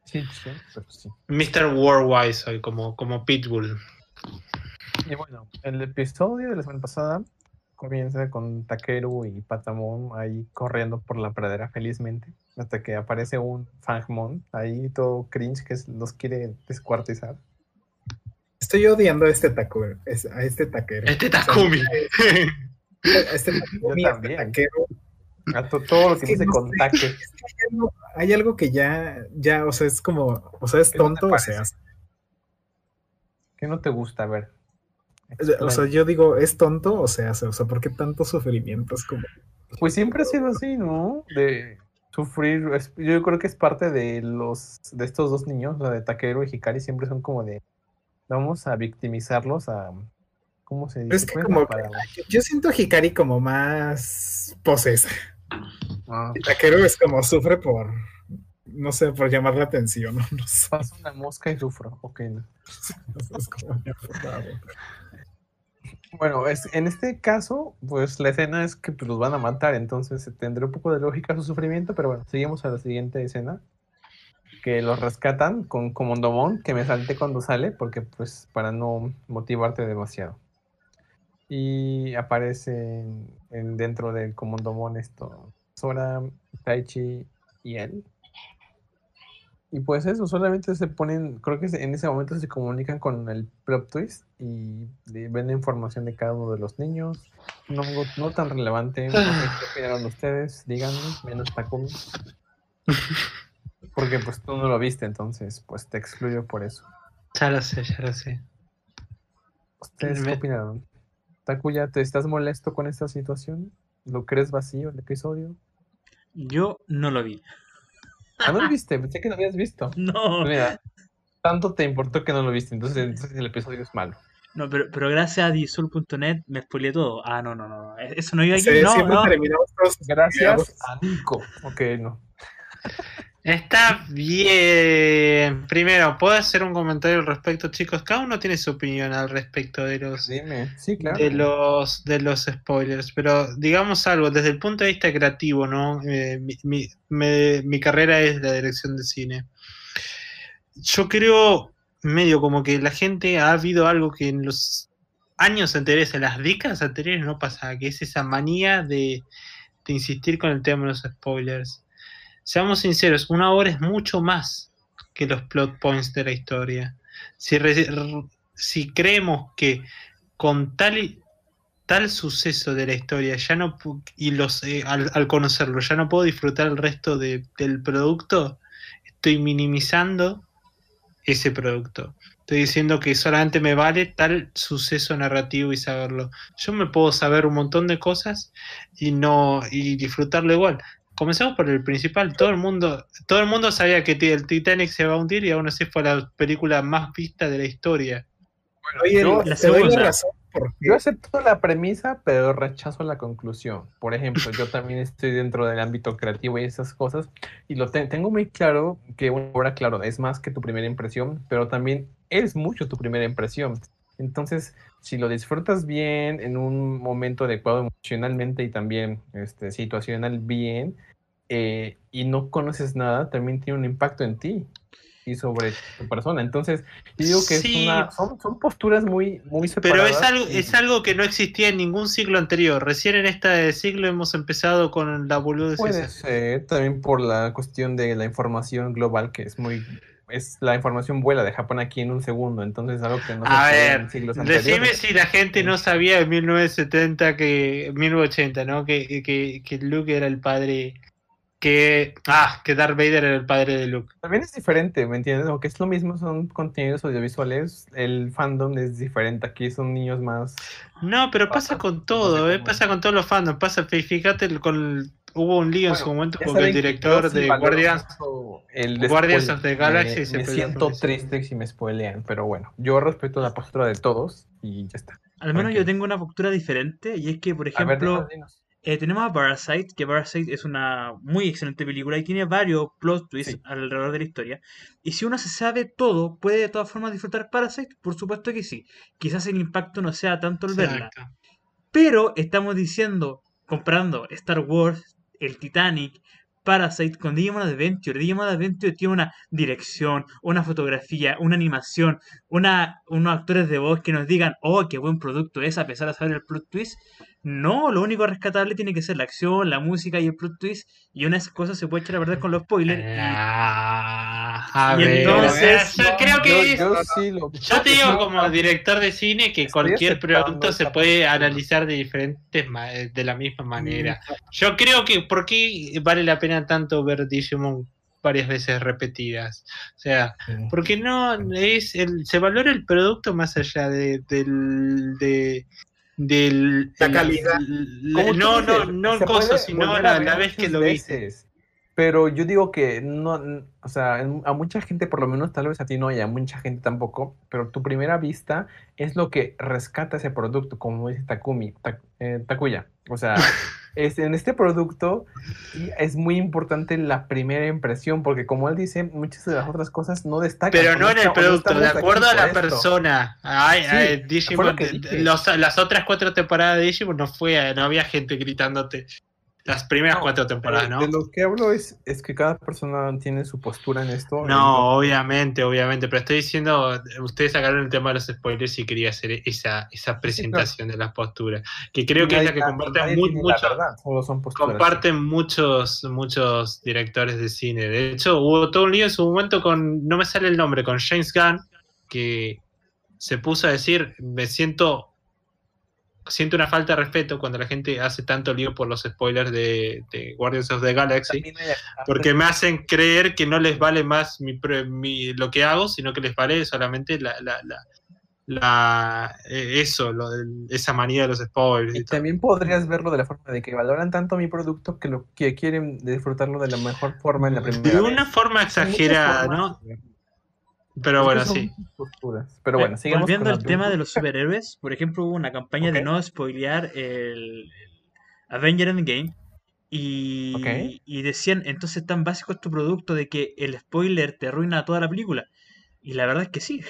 Sí, sí, sí. Mr. Worldwide soy como, como Pitbull. Y bueno, el episodio de la semana pasada comienza con Takeru y Patamon ahí corriendo por la pradera felizmente, hasta que aparece un Fangmon ahí todo cringe que los quiere descuartizar. Estoy odiando a este taquero. es- A este taquero. Este Takumi. A este Takumi, Yo este también. taquero. A to- todo lo que dice no. Es que hay algo, hay algo que ya, ya, o sea, es como, o sea, es ¿Qué no tonto, o sea, ¿Qué no te gusta? A ver. o sea, yo digo, es tonto, o sea, o sea, ¿por qué tanto sufrimiento? Es como, Pues siempre ha sido así, ¿no? De sufrir. es- Yo creo que es parte de los de estos dos niños, la de Takeru y Hikari, siempre son como de vamos a victimizarlos a ¿cómo se dice? es que ¿Cuál como, yo siento a Hikari como más posesa. Ah, El taquero es como sufre por, no sé, por llamar la atención, no, no sé. paso una mosca y sufro. Ok, no. Es como. Bueno, es, en este caso, pues la escena es que pues, los van a matar, entonces tendrá un poco de lógica su sufrimiento, pero bueno, seguimos a la siguiente escena, que los rescatan con Comondomon, que me salté cuando sale, porque pues para no motivarte demasiado. Y aparece en, en- dentro del Comondomon esto, Sora, Taichi y él. Y pues eso, solamente se ponen, creo que en ese momento se comunican con el plot twist y ven la información de cada uno de los niños. No, no tan relevante, qué opinaron ustedes, díganme, menos Takumi. Porque pues tú no lo viste, entonces pues te excluyo por eso. Ya lo sé, ya lo sé. ¿Ustedes qué opinaron? Takuya, ¿te estás molesto con esta situación? ¿Lo crees vacío el episodio? Yo no lo vi. Ah, no lo viste, pensé que lo habías visto. No, Mira, tanto te importó que no lo viste, entonces, entonces el episodio es malo. no pero, pero gracias a disul.net me spoileé todo. Ah, no, no, no. Eso no iba aquí. Sí, No, siempre no. Gracias a Nico. Ok, no. Está bien. Primero, ¿puedo hacer un comentario al respecto, chicos? Cada uno tiene su opinión al respecto de los Dime. Sí, claro. de los de los spoilers, pero digamos algo desde el punto de vista creativo, ¿no? Eh, mi, mi- me- mi carrera es la dirección de cine. Yo creo medio como que la gente ha habido algo que en los años anteriores, en las décadas anteriores no pasaba, que es esa manía de, de insistir con el tema de los spoilers. Seamos sinceros, una hora es mucho más que los plot points de la historia. Si, re- si creemos que con tal, tal suceso de la historia ya no y los eh, al, al conocerlo ya no puedo disfrutar el resto de- del producto, estoy minimizando ese producto. Estoy diciendo que solamente me vale tal suceso narrativo y saberlo. Yo me puedo saber un montón de cosas y no y disfrutarlo igual. Comencemos por el principal. Todo el mundo, todo el mundo sabía que el Titanic se va a hundir y aún así fue la película más vista de la historia. Oye, Yo- te la doy la segunda. razón porque Yo acepto la premisa, pero rechazo la conclusión. Por ejemplo, yo también estoy dentro del ámbito creativo y esas cosas, y lo te- tengo muy claro que una obra, claro, es más que tu primera impresión, pero también es mucho tu primera impresión. Entonces, si lo disfrutas bien, en un momento adecuado emocionalmente y también este, situacional bien, eh, y no conoces nada, también tiene un impacto en ti y sobre tu persona. Entonces, yo digo que Sí. es una, son, son posturas muy, muy Pero separadas. es algo, y- es algo que no existía en ningún siglo anterior. Recién en este siglo hemos empezado con la boludez Puede ser también por la cuestión de la información global, que es muy. Es la información vuela de Japón aquí en un segundo, entonces algo que no se A podía ver, en siglos decime si la gente no sabía en 1970 que 1980, ¿no? Que, que, que Luke era el padre que ah, que Darth Vader era el padre de Luke. También es diferente, ¿me entiendes? Aunque es lo mismo, son contenidos audiovisuales, el fandom es diferente. Aquí son niños más. No, pero pasa Pasa, con todo, ¿eh? pasa con todos los fandoms. Pasa, fí- fíjate, el- con hubo un lío en su momento porque el director de Guardians el Guardians of the Galaxy Me, se me siento con triste si me spoilean, pero bueno, yo respeto la postura de todos y ya está. Al menos yo tengo una postura diferente y es que, por A ver, ejemplo, dinos, dinos. Eh, tenemos a Parasite, que Parasite es una muy excelente película y tiene varios plot twists Sí. alrededor de la historia. Y si uno se sabe todo, ¿puede de todas formas disfrutar Parasite? Por supuesto que sí. Quizás el impacto no sea tanto al verla. Pero estamos diciendo, comparando Star Wars, el Titanic, Parasite con Digimon Adventure. Digimon Adventure tiene una dirección, una fotografía, una animación, una, unos actores de voz que nos digan, oh, qué buen producto es, a pesar de saber el plot twist. No, lo único rescatable tiene que ser la acción, la música y el plot twist. Y una de esas cosas se puede echar a perder con los spoilers. y- Ah, a y ver, entonces- yo creo que Yo, es- yo sí lo. Yo te digo como director de cine que cualquier producto se puede analizar de diferentes ma- de la misma manera. Yo creo que ¿por qué vale la pena tanto ver Digimon varias veces repetidas? O sea, porque no es el, se valora el producto más allá de, del de del La calidad. no, no, no el coso, sino la, la vez que lo viste. Pero yo digo que no, o sea, a mucha gente, por lo menos tal vez a ti no y a mucha gente tampoco, pero tu primera vista es lo que rescata ese producto, como dice Takumi, Ta- eh, Takuya. O sea, es, en este producto es muy importante la primera impresión, porque como él dice, muchas de las otras cosas no destacan. Pero no en el producto, de acuerdo a la esto. persona. Ay, Sí, ay, Digimon, lo los- las otras cuatro temporadas de Digimon no fue, no había gente gritándote. Las primeras No, cuatro temporadas, Eh, ¿no? De lo que hablo es, es que cada persona tiene su postura en esto. No, obviamente, obviamente, pero estoy diciendo, ustedes sacaron el tema de los spoilers y quería hacer esa, esa presentación de las posturas, que creo que es la que comparten mucho- son posturas. comparten muchos, muchos directores de cine. De hecho, hubo todo un lío en su momento con, no me sale el nombre, con James Gunn, que se puso a decir, me siento, siento una falta de respeto cuando la gente hace tanto lío por los spoilers de, de Guardians of the Galaxy. Porque me hacen creer que no les vale más mi, mi- lo que hago, sino que les vale solamente la, la, la, la- eh, eso, lo esa manía de los spoilers. y Y todo. también podrías verlo de la forma de que valoran tanto mi producto que lo que quieren disfrutarlo de la mejor forma en la primera De vez. una forma exagerada, ¿no? de. Pero Es bueno, sí. posturas. Pero bueno, sigamos Volviendo al tema de los superhéroes, por ejemplo, hubo una campaña de no spoilear el, Avenger Endgame. Y, y decían, entonces tan básico es tu producto de que el spoiler te arruina toda la película. Y la verdad es que sí.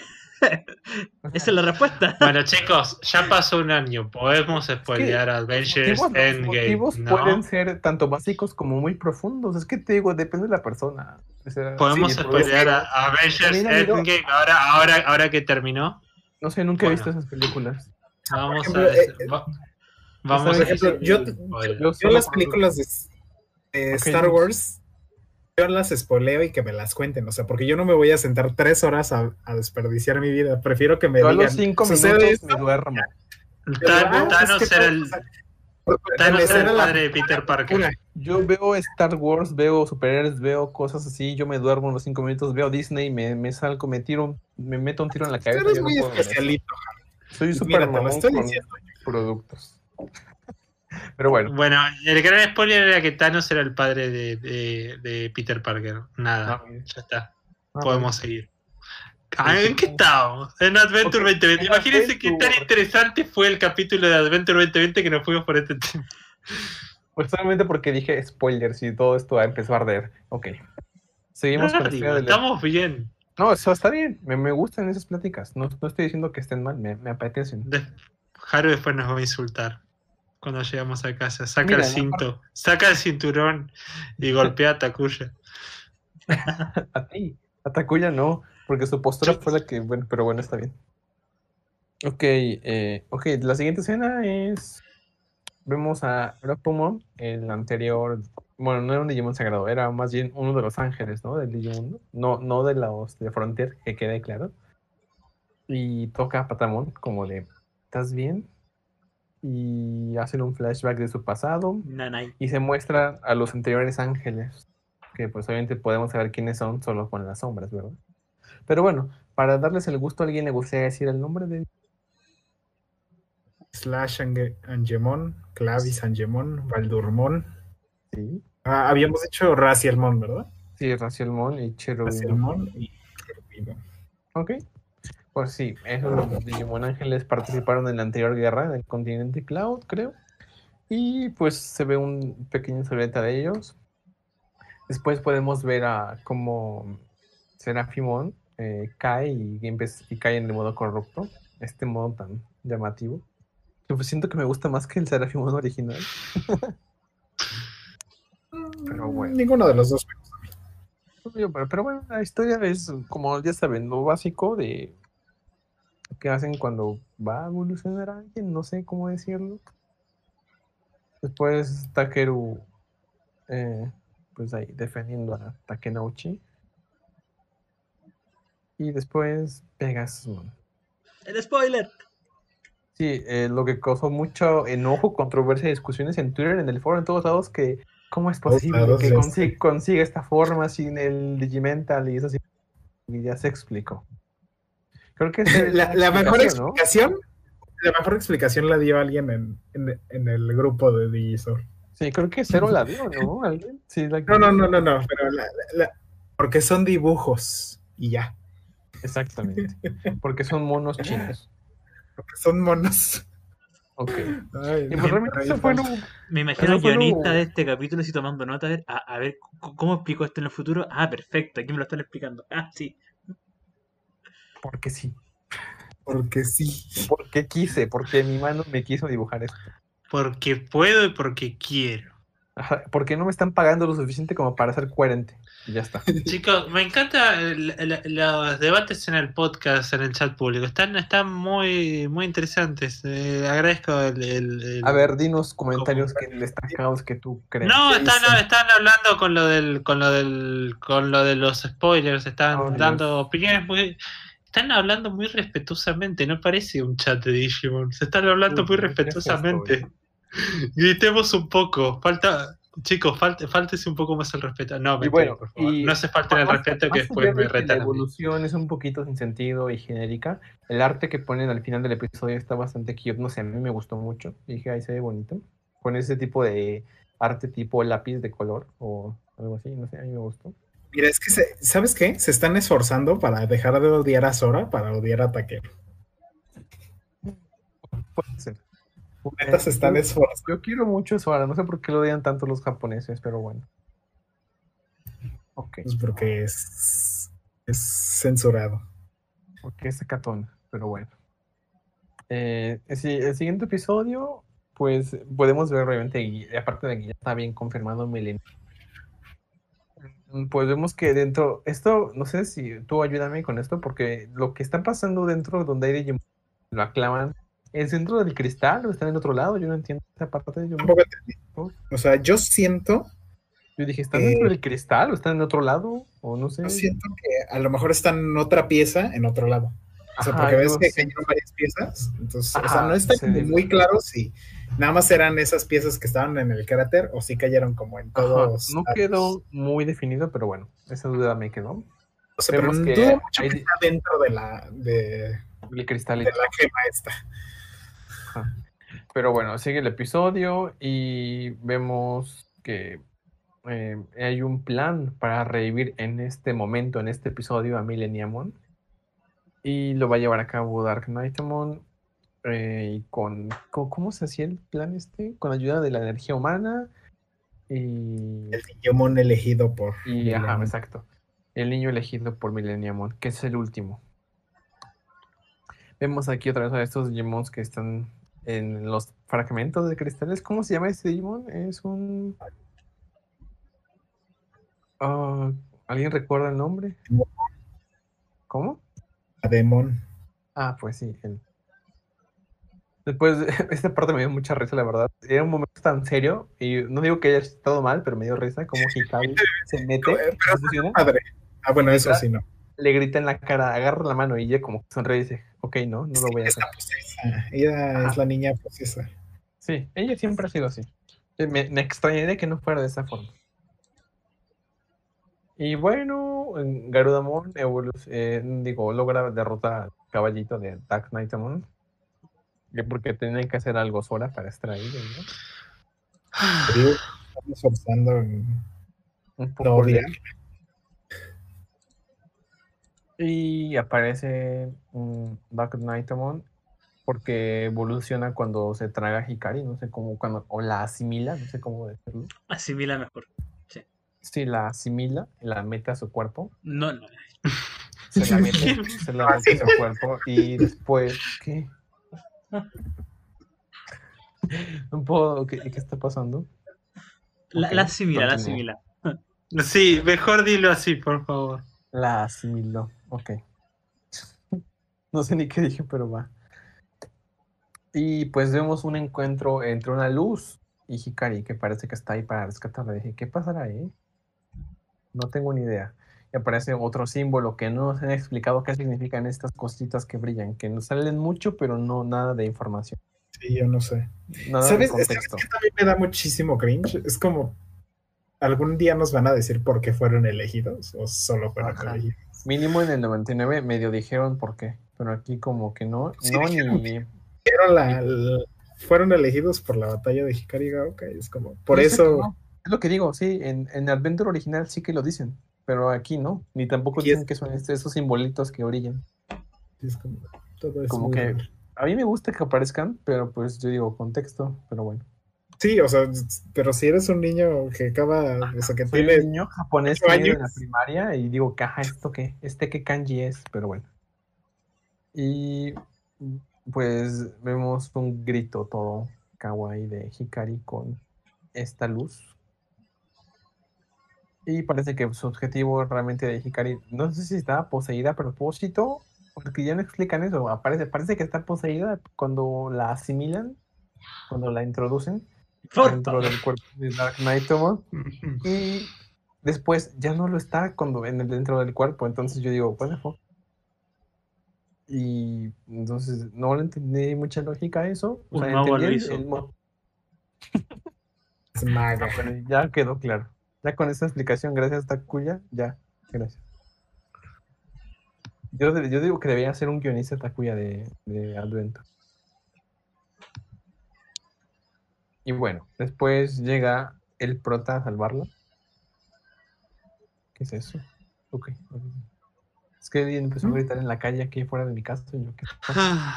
Esa es la respuesta. Bueno, chicos, ya pasó un año. Podemos spoilear Los Avengers motivos, los Endgame. motivos ¿no? pueden ser tanto básicos como muy profundos. Es que te digo, depende de la persona. O sea, Podemos sí, spoilear a Avengers Endgame ahora, ahora, ahora que terminó. No sé, nunca he visto esas películas. Vamos ejemplo, a. eh, va- vamos por a ejemplo, yo- las películas de, Star. Wars, yo las espoleo y que me las cuenten, o sea, porque yo no me voy a sentar tres horas a, a desperdiciar mi vida. Prefiero que me Yo a digan. los cinco "Sucede minutos esto", me duermo. Tan- ah, Thanos es que era no, el, Thanos era el era la padre de Peter Parker. Yo veo Star Wars, veo superhéroes, veo cosas así, yo me duermo en los cinco minutos, veo Disney, me, me salgo, me tiro, me meto un tiro en la Tú cabeza. eres yo no muy eso. especialito. Soy súper te lo mamón estoy con diciendo. productos. Pero bueno, Bueno, el gran spoiler era que Thanos era el padre de, de- de Peter Parker. Nada, Ah, ya está. ah, Podemos seguir. Ah, ¿En qué estábamos? En Adventure Ok, 2020. en Imagínense qué tan interesante fue el capítulo de Adventure 2020 que nos fuimos por este tema. pues solamente porque dije spoilers y todo esto empezó a arder. Ok. Seguimos con estamos bien. No, eso está bien. Me, me gustan esas pláticas. No, no estoy diciendo que estén mal, me, me apetecen. De- Haru después nos va a insultar cuando llegamos a casa. Saca Mira, el cinto, saca el cinturón y golpea a Takuya. A ti. A Takuya no, porque su postura Yo- fue la que, bueno, pero bueno, está bien. Ok, eh, ok, la siguiente escena es. Vemos a Rapumon, el anterior. Bueno, no era un Digimon sagrado, era más bien uno de los ángeles, ¿no? Del Digimundo. No, no de los de Frontier, que quede claro. Y toca a Patamon, como de. ¿Estás bien? Y hacen un flashback de su pasado y se muestra a los anteriores ángeles, que pues obviamente podemos saber quiénes son solo con las sombras, ¿verdad? Pero bueno, para darles el gusto, ¿a alguien le gustaría decir el nombre de Slash Ange- Angemon, Clavis Angemon, Valdurmon. sí? Ah, habíamos dicho Racielmon, ¿verdad? Sí, Racielmon y Cherubino. Racielmon y Cherubino. Ok. Pues sí, esos Digimon Ángeles participaron en la anterior guerra del continente Cloud, creo. Y pues se ve un pequeño silueta de ellos. Después podemos ver a cómo Serafimon eh, cae y, y cae en el modo corrupto. Este modo tan llamativo. Pues siento que me gusta más que el Serafimon original. Pero bueno. Ninguno de los dos. Pero bueno, la historia es, como ya saben, lo básico de que hacen cuando va a evolucionar a alguien, no sé cómo decirlo. Después Takeru, eh, pues ahí defendiendo a Takenouchi. Y después Pegasus. El spoiler. Sí, eh, lo que causó mucho enojo, controversia y discusiones en Twitter, en el foro, en todos lados, que cómo es posible que consiga esta forma sin el Digimental y eso sí. Y ya se explicó. Creo que es La, la mejor explicación, la mejor explicación la dio alguien en, en, en el grupo de Digisor. Sí, creo que Cero la dio, ¿no? ¿Alguien? Sí, la- No, no, no, no, no, pero la- la- la- porque son dibujos y ya, Exactamente. Porque son monos chinos. porque son monos. Ok. Ay, Y me pues fue Me imagino lo- guionista de este capítulo así tomando nota a ver, a, a ver c- cómo explico esto en el futuro. Ah, perfecto, aquí me lo están explicando. Ah, sí. Porque sí. Porque sí. Porque quise, porque mi mano me quiso dibujar esto. Porque puedo y porque quiero. Ajá, porque no me están pagando lo suficiente como para ser coherente. Y ya está. Chicos, me encanta el- el- los debates en el podcast, en el chat público. Están, están muy, muy interesantes. Eh, agradezco el, el- el- A ver, dinos comentarios que destacados que tú crees. No, ¿qué están, dicen? están hablando con lo del, con lo del, con lo de los spoilers, están Oh, Dios. dando opiniones muy, están hablando muy respetuosamente, no parece un chat de Digimon, se están hablando Uy, muy ¿qué es respetuosamente. esto, Gritemos un poco, falta, chicos, falte, fáltese un poco más el respeto. No, mentira, bueno, por favor. no se falten el respeto que después de me retan La evolución es un poquito sin sentido y genérica. El arte que ponen al final del episodio está bastante cute. No sé, a mí me gustó mucho. Dije, ahí se ve bonito. Con ese tipo de arte tipo lápiz de color o algo así. No sé, a mí me gustó. Mira, es que, se- ¿sabes qué? Se están esforzando para dejar de odiar a Sora para odiar a Taquero. Puede ser. Neta, se están esforzando. yo quiero mucho eso ahora. No sé por qué lo odian tanto los japoneses, pero bueno. Ok, Pues porque es, es censurado. porque es catón, pero bueno. Eh, el si- el siguiente episodio, pues podemos ver obviamente, y aparte de que ya está bien confirmado Milenio. Mm, Pues vemos que dentro, esto, no sé si tú ayúdame con esto, porque lo que está pasando dentro donde hay Digimon, lo aclaman, ¿es dentro del cristal o está en otro lado? Yo no entiendo esa parte. Yo, Tampoco entendí. O sea, yo siento, yo dije, ¿están Eh, dentro del cristal o están en otro lado? O no sé. yo siento que a lo mejor están en otra pieza en otro lado. O sea, Ajá, porque ves que sí. cayeron varias piezas. Entonces, o sea, no está ve. muy claro si nada más eran esas piezas que estaban en el cráter o si cayeron como en Ajá, todos. no lados. quedó muy definido, pero bueno, esa duda me quedó. O sea, pero que dudo mucho hay- que está dentro de la, de, El de cristalito. la gema esta. Ajá. Pero bueno, sigue el episodio y vemos que eh, hay un plan para revivir en este momento, en este episodio, a Millenniumon. Y lo va a llevar a cabo Dark Knightamon. Eh, con, con- ¿Cómo se hacía el plan este? Con ayuda de la energía humana. Y. El Digimon elegido por. Y, ajá, Millennium. exacto. El niño elegido por Millenniumon, que es el último. Vemos aquí otra vez a estos Digimons que están en los fragmentos de cristales. ¿Cómo se llama este Digimon? Es un. Ah, ¿Alguien recuerda el nombre? ¿Cómo? Demon. Ah, pues sí, él. Después, esta parte me dio mucha risa, la verdad. Era un momento tan serio, y no digo que haya estado mal, pero me dio risa como Hikaru se mete, Eh, pero Padre. Ah, bueno, eso sí, no. le grita en la cara, agarra la mano y ella como que sonríe y dice, ok, no, no lo voy a hacer. Ella Ajá. es la niña posesa. Sí, ella siempre ha sido así. Me, me extrañaría que no fuera de esa forma. Y bueno, en Garudamon eh, digo, logra derrotar al caballito de Dark Knightamon. Porque tenían que hacer algo sola para estar ahí, ¿no? Ryu está esforzando en Un poco. Y aparece un Dark Knightamon porque evoluciona cuando se traga Hikari, no sé cómo, cuando, o la asimila, no sé cómo decirlo. Asimila mejor. Sí, la asimila, la mete a su cuerpo, No, no. se la mete, se la mete a su cuerpo y después, ¿qué? No puedo, ¿qué, qué está pasando? La, la asimila, la asimila. Sí, mejor dilo así, por favor. La asimiló, ok. No sé ni qué dije, pero va. Y pues vemos un encuentro entre una luz y Hikari, que parece que está ahí para rescatarla. Dije, ¿qué pasará ahí? No tengo ni idea. Aparece otro símbolo que no nos han explicado qué significan estas cositas que brillan, que nos salen mucho, pero no nada de información. Sí, yo no sé. Nada de ¿Sabes? ¿Sabes contexto. qué también me da muchísimo cringe? Es como. ¿Algún día nos van a decir por qué fueron elegidos? ¿O solo fueron Ajá. elegidos? Mínimo en el 99 medio dijeron por qué, pero aquí como que no, Sí, no dijeron ni... Fueron, la- la- fueron elegidos por la batalla de Hikari Gaoka. Es como. Por que eso. no. Es lo que digo, sí, en, en Adventure original sí que lo dicen, pero aquí no, ni tampoco es- dicen que son este- esos simbolitos que brillan. es como, todo es Como muy que- raro. A mí me gusta que aparezcan, pero pues yo digo contexto, pero bueno. Sí, o sea, pero si eres un niño que acaba. O sea, que Soy un niño japonés que vive en la primaria y digo, caja, ¿esto qué? ¿Este qué kanji es? Pero bueno. Y pues vemos un grito todo kawaii de Hikari con esta luz Y parece que su objetivo realmente de Hikari, no sé si estaba poseída a propósito, porque ya no explican eso. Aparece, parece que está poseída cuando la asimilan, cuando la introducen dentro del cuerpo de Dark Knight Tomo, y después ya no lo está cuando en el, dentro del cuerpo. Entonces yo digo, the fuck? Y entonces no le entendí mucha lógica a eso. O Un sea, mago lo entendí el- hizo. el. Ah, ya quedó claro. Ya con esta explicación, gracias Takuya, ya, gracias. Yo, digo que debería ser un guionista Takuya de, de Advento. Y bueno, después llega el prota a salvarla. ¿Qué es eso? Ok. Es que alguien empezó a gritar en la calle aquí fuera de mi casa. Y, yo, ¿qué pasa?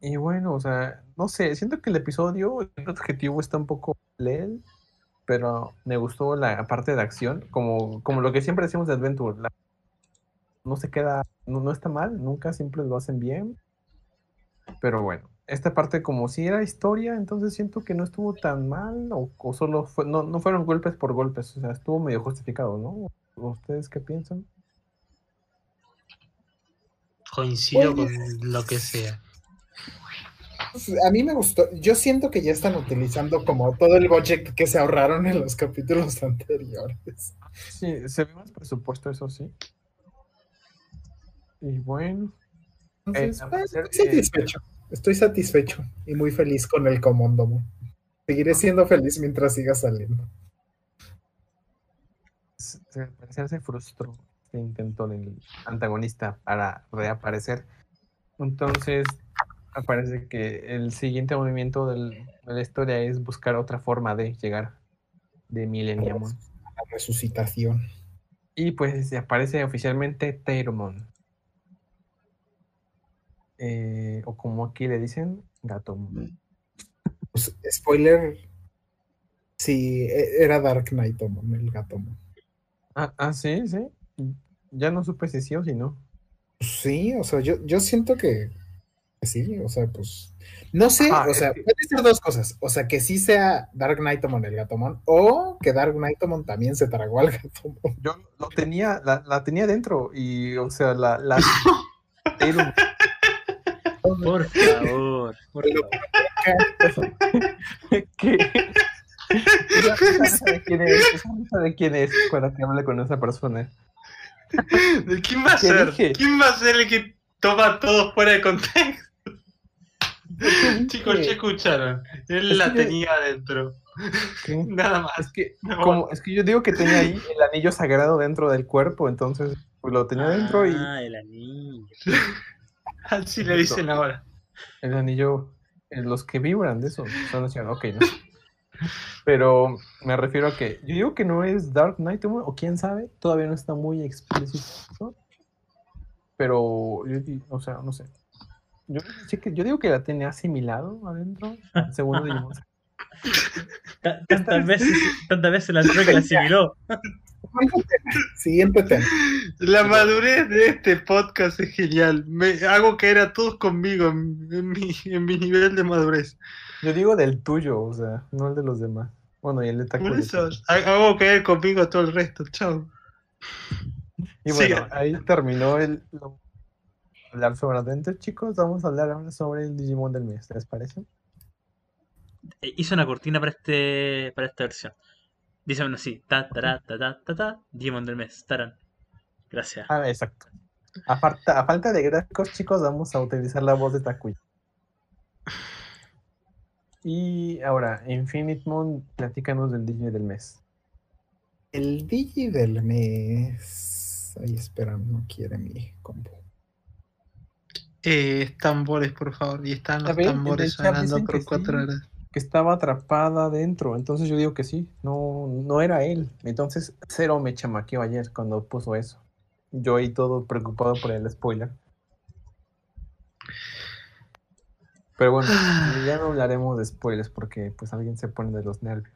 Y bueno, o sea, no sé, siento que el episodio, el objetivo está un poco leel, pero me gustó la parte de acción, como, como lo que siempre decimos de Adventure. no se queda, no, no está mal, nunca siempre lo hacen bien. Pero bueno, esta parte como si era historia, entonces siento que no estuvo tan mal, o, solo fue, no, no fueron golpes por golpes, o sea, estuvo medio justificado, ¿no? ¿Ustedes qué piensan? Coincido con lo que sea. A mí me gustó. Yo siento que ya están utilizando como todo el budget que se ahorraron en los capítulos anteriores. Sí, se ve más presupuesto, eso sí. Y bueno, Entonces, Eh, pues, estoy eh, satisfecho. Estoy satisfecho y muy feliz con el Comondomo. Seguiré siendo feliz mientras siga saliendo. al parecer se frustró este intento del antagonista para reaparecer. Entonces, parece que el siguiente movimiento del- de la historia es buscar otra forma de llegar de Millennium. La resucitación. Y pues aparece oficialmente Teirmon. Eh, o como aquí le dicen, Gatomon. Pues, spoiler. Sí, e- era Dark Knight Omon, el Gatomon. Ah, ah, sí, sí. Ya no supe si sí o si no. Pues sí, o sea, yo, yo siento que sí, o sea, pues. No sé, Ajá, o sea, que- puede ser dos cosas. O sea, que sí sea Dark Knightomon el Gatomon, o que Dark Knightomon también se tragó al Gatomon. Yo lo tenía, la, la tenía dentro y, o sea, la... la Por favor, por favor. esa sabe quién es, sabe quién es cuando que hable con esa persona. ¿De quién va a ¿Qué ser? dije? ¿Quién va a ser el que toma todo fuera de contexto? ¿Qué Chicos, ya escucharon. Él Es la que- tenía adentro. ¿Qué? Nada más. Es que, No. como, es que yo digo que tenía ahí el anillo sagrado dentro del cuerpo, entonces pues, lo tenía dentro y Ah, el anillo. Así le dicen ahora. el anillo, eh, los que vibran de eso, son así, ok, no. Pero me refiero a que yo digo que no es Dark Knight, o quién sabe, todavía no está muy explícito. Pero yo, o sea, no sé. Yo, sí que- yo digo que la tenía asimilado adentro, al segundo Digimon. Ta- Tantas veces, tantas veces la entró que la asimiló. Siguiente tema. La madurez de este podcast es genial. Me hago caer a todos conmigo en, en mi, en mi nivel de madurez. Yo digo del tuyo, o sea, no el de los demás. Bueno, y el de Por eso ha- hago caer conmigo a todo el resto. Chao. Y bueno, Siga. ahí terminó el lo- hablar sobre Adventure, chicos. Vamos a hablar ahora sobre el Digimon del mes, ¿les parece? Eh, Hizo una cortina para este para esta versión. Dice uno así, ta ta ta ta ta ta, Digimon del mes, taran. Gracias. Ah, exacto. A falta, a falta de gráficos, chicos, vamos a utilizar la voz de Takuya. Y ahora, Infinite Moon, platícanos del Digi del mes. El Digi del mes. Ay, espera, no quiere mi combo. Eh, tambores, por favor. Y están los ver, tambores sonando por cuatro sí. horas. Que estaba atrapada adentro, entonces yo digo que sí, no, no era él. Entonces, cero me chamaqueó ayer cuando puso eso. Yo ahí todo preocupado por el spoiler. Pero bueno, ya no hablaremos de spoilers porque pues alguien se pone de los nervios.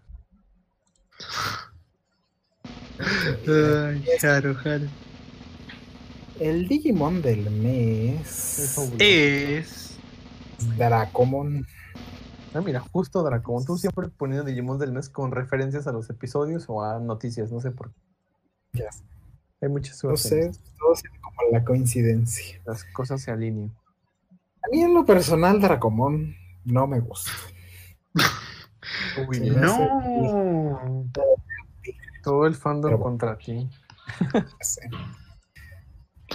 Ay, Jaro, Jaro. El Digimon del Es mes. Es. Dracomon. Ah, mira, justo Dracomon. Tú siempre poniendo Digimon del mes con referencias a los episodios o a noticias, no sé por qué. Ya. Hay muchas No suerte. sé, todo es como la coincidencia. Las cosas se alinean. A mí en lo personal, Dracomon no me gusta. Uy, Sí, no. No. Todo el fandom Pero- contra ti. Sí.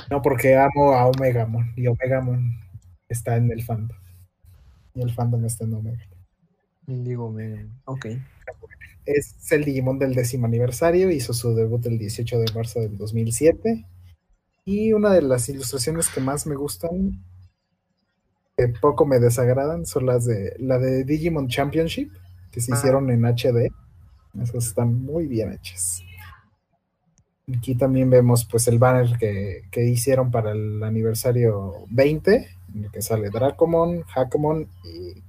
No, porque amo a Omegamon y Omegamon está en el fandom. Y el fandom está en Omega. Digo, me... Ok. Es el Digimon del décimo aniversario, hizo su debut el 18 de marzo del 2007. Y una de las ilustraciones que más me gustan, que poco me desagradan, son las de la de Digimon Championship, que se Ah. hicieron en HD. Esas están muy bien hechas. Aquí también vemos pues el banner que, que hicieron para el aniversario 20, en el que sale Dracomon, Hakomon y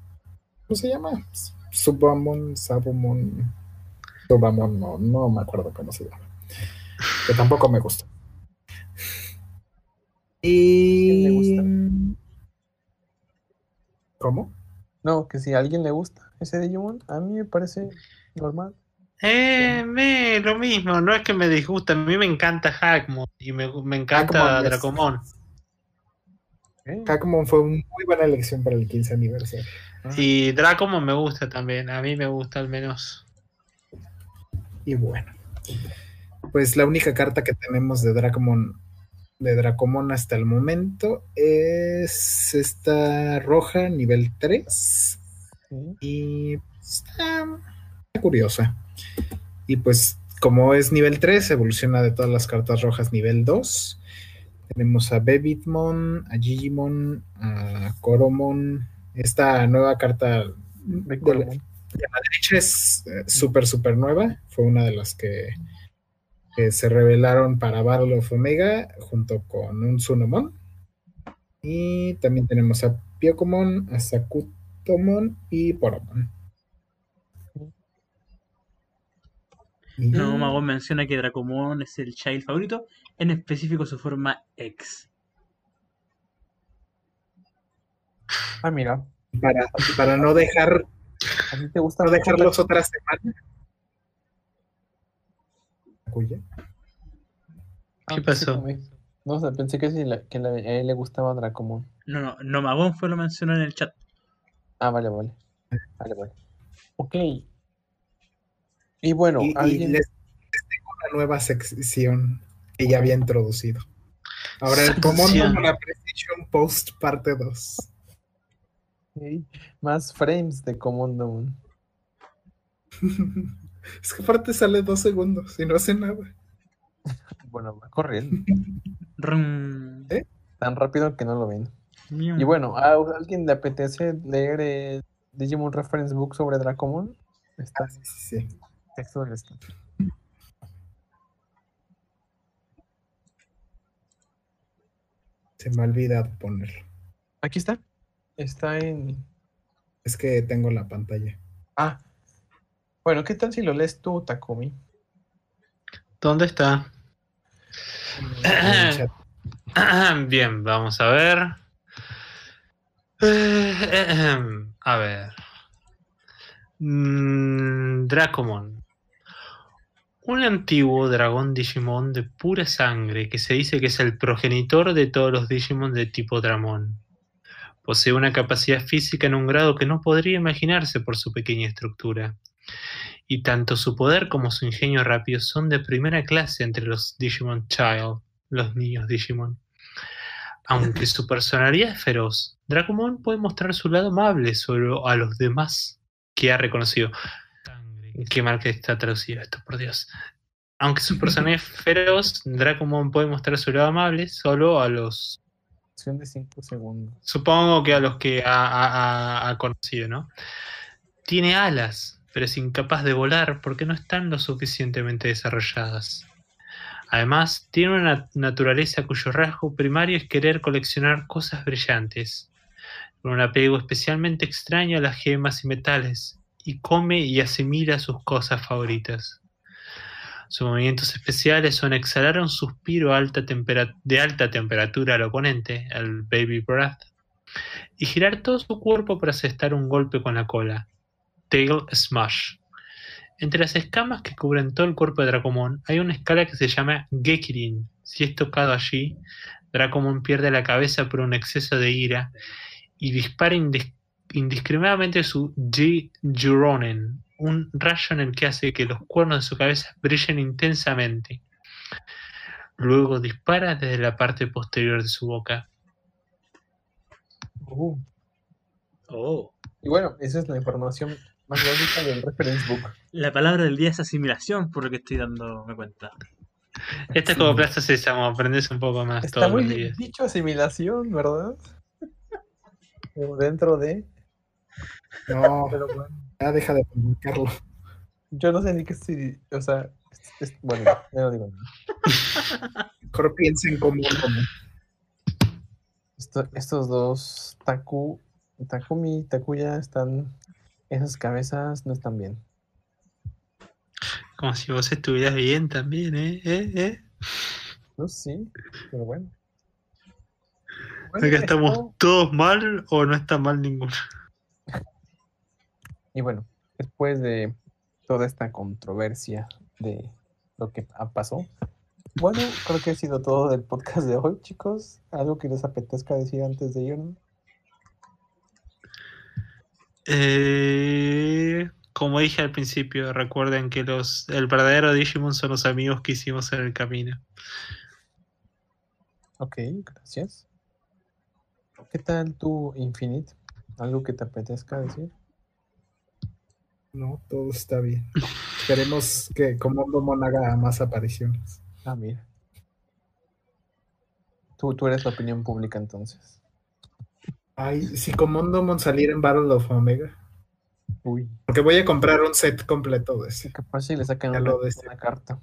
¿cómo se llama? Subamon, Sabumon, Subamon, no, no me acuerdo cómo se llama. Que tampoco me gusta. Y ¿Quién le ¿Cómo? No, que si a alguien le gusta ese Digimon, a mí me parece normal. Eh, me, lo mismo, no es que me disgusta, a mí me encanta Hackmon y me, me encanta Hackmon Dracomon. ¿eh? Hakomon fue una muy buena elección para el 15 aniversario. Y Dracomon me gusta también, a mí me gusta al menos. Y bueno, pues la única carta que tenemos de Dracomon, de Dracomon hasta el momento es esta roja, nivel 3. Sí. Y está curiosa. Y pues, como es nivel 3, evoluciona de todas las cartas rojas nivel 2. Tenemos a Bebitmon, a Gigimon, a Coromon. Esta nueva carta De de la- Coromon. la derecha es eh, súper, súper nueva. Fue una de las que, que se revelaron para Battle of Omega junto con un Sunomon. Y también tenemos a Piokomon, a Sakutomon y Poromon. No, Mago menciona que Dracomon es el child favorito, en específico su forma X. Ah, mira. para, para no dejar ¿A ti te gusta no dejarlos otra semana. Cuya. Ah, ¿Qué pasó? me- No, o sea, pensé que, sí, la- que la- a él le gustaba Dracomon. No, no, no Magón fue lo mencionó en el chat. Ah, vale, vale. Vale, vale. Ok. Y bueno, y, y alguien... les, les tengo una nueva sección que ya había introducido. Ahora el Sección. la Precision Post parte 2. Ok, Más frames de Commando. es que aparte sale dos segundos y no hace nada. Bueno, va corriendo. ¿Eh? Tan rápido que no lo ven. Y bueno, ¿a alguien le apetece leer el Digimon Reference Book sobre Dracomon? Está en Sí, sí, texto del stand. Se me ha olvidado ponerlo. Aquí está. Está en. Es que tengo la pantalla. Ah. Bueno, ¿qué tal si lo lees tú, Takumi? ¿Dónde está? Bien, vamos a ver. A ver. Mm, Dracomon. Un antiguo dragón Digimon de pura sangre que se dice que es el progenitor de todos los Digimon de tipo Dramon. Posee una capacidad física en un grado que no podría imaginarse por su pequeña estructura. Y tanto su poder como su ingenio rápido son de primera clase entre los Digimon Child, los niños Digimon. Aunque su personalidad es feroz, Dracomon puede mostrar su lado amable solo a los demás que ha reconocido. Qué mal que está traducido esto, por Dios. Aunque su personalidad es feroz, Dracomon puede mostrar su lado amable solo a los Acción de 5 segundos. Supongo que a los que ha, ha- ha- ha conocido, ¿no? Tiene alas, pero es incapaz de volar porque no están lo suficientemente desarrolladas. Además, tiene una nat- naturaleza cuyo rasgo primario es querer coleccionar cosas brillantes, con un apego especialmente extraño a las gemas y metales, y come y asimila sus cosas favoritas. Sus movimientos especiales son exhalar un suspiro de alta temperatura al oponente, el Baby Breath, y girar todo su cuerpo para asestar un golpe con la cola. Tail Smash. Entre las escamas que cubren todo el cuerpo de Dracomon hay una escala que se llama Gekirin. Si es tocado allí, Dracomon pierde la cabeza por un exceso de ira y dispara indis- indiscriminadamente su G-Juronen, un rayo en el que hace que los cuernos de su cabeza brillen intensamente. Luego dispara desde la parte posterior de su boca. Uh, Oh. Y bueno, esa es la información más básica del reference book. La palabra del día es asimilación, por lo que estoy dándome cuenta. Esta es como Plaza Sésamo, aprendes un poco más Está todos muy los días. dicho asimilación, ¿verdad? Dentro de... No, Pero bueno, ya deja de publicarlo. yo no sé ni qué estoy... O sea, es- es- bueno, ya no digo nada. Mejor piensen como como. Esto- estos dos, Taku, Takumi y Takuya, están... Esas cabezas no están bien. Como si vos estuvieras bien también, ¿eh? ¿Eh? ¿Eh? No, sí, pero bueno. Acá Bueno, estamos esto- todos mal o no está mal ninguno. Y bueno, después de toda esta controversia de lo que pa- pasó, bueno, creo que ha sido todo del podcast de hoy, chicos. ¿Algo que les apetezca decir antes de irnos? Eh, como dije al principio, recuerden que los el verdadero Digimon son los amigos que hicimos en el camino. Ok, gracias. ¿Qué tal tu Infinite? ¿Algo que te apetezca decir? No, todo está bien. Queremos que Comando haga más apariciones. Ah, mira. Tú, tú eres la opinión pública entonces. Ay, si Comando saliera en Battle of Omega. Uy, Porque voy a comprar un set completo de ese. capaz si le sacan una, una carta.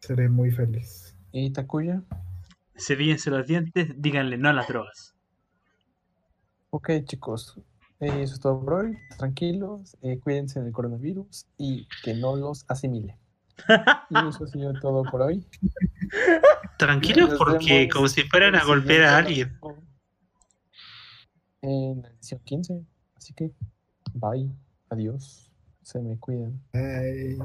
Seré muy feliz. ¿Y Takuya? Cepíllense los dientes, díganle no a las drogas. Ok, chicos. Eh, eso es todo por hoy. Tranquilos, eh, cuídense del coronavirus y que no los asimile. Y eso ha sido todo por hoy. Tranquilos porque como si fueran a golpear a alguien. En la edición 15. Así que, bye. Adiós. Se me cuidan. Ay.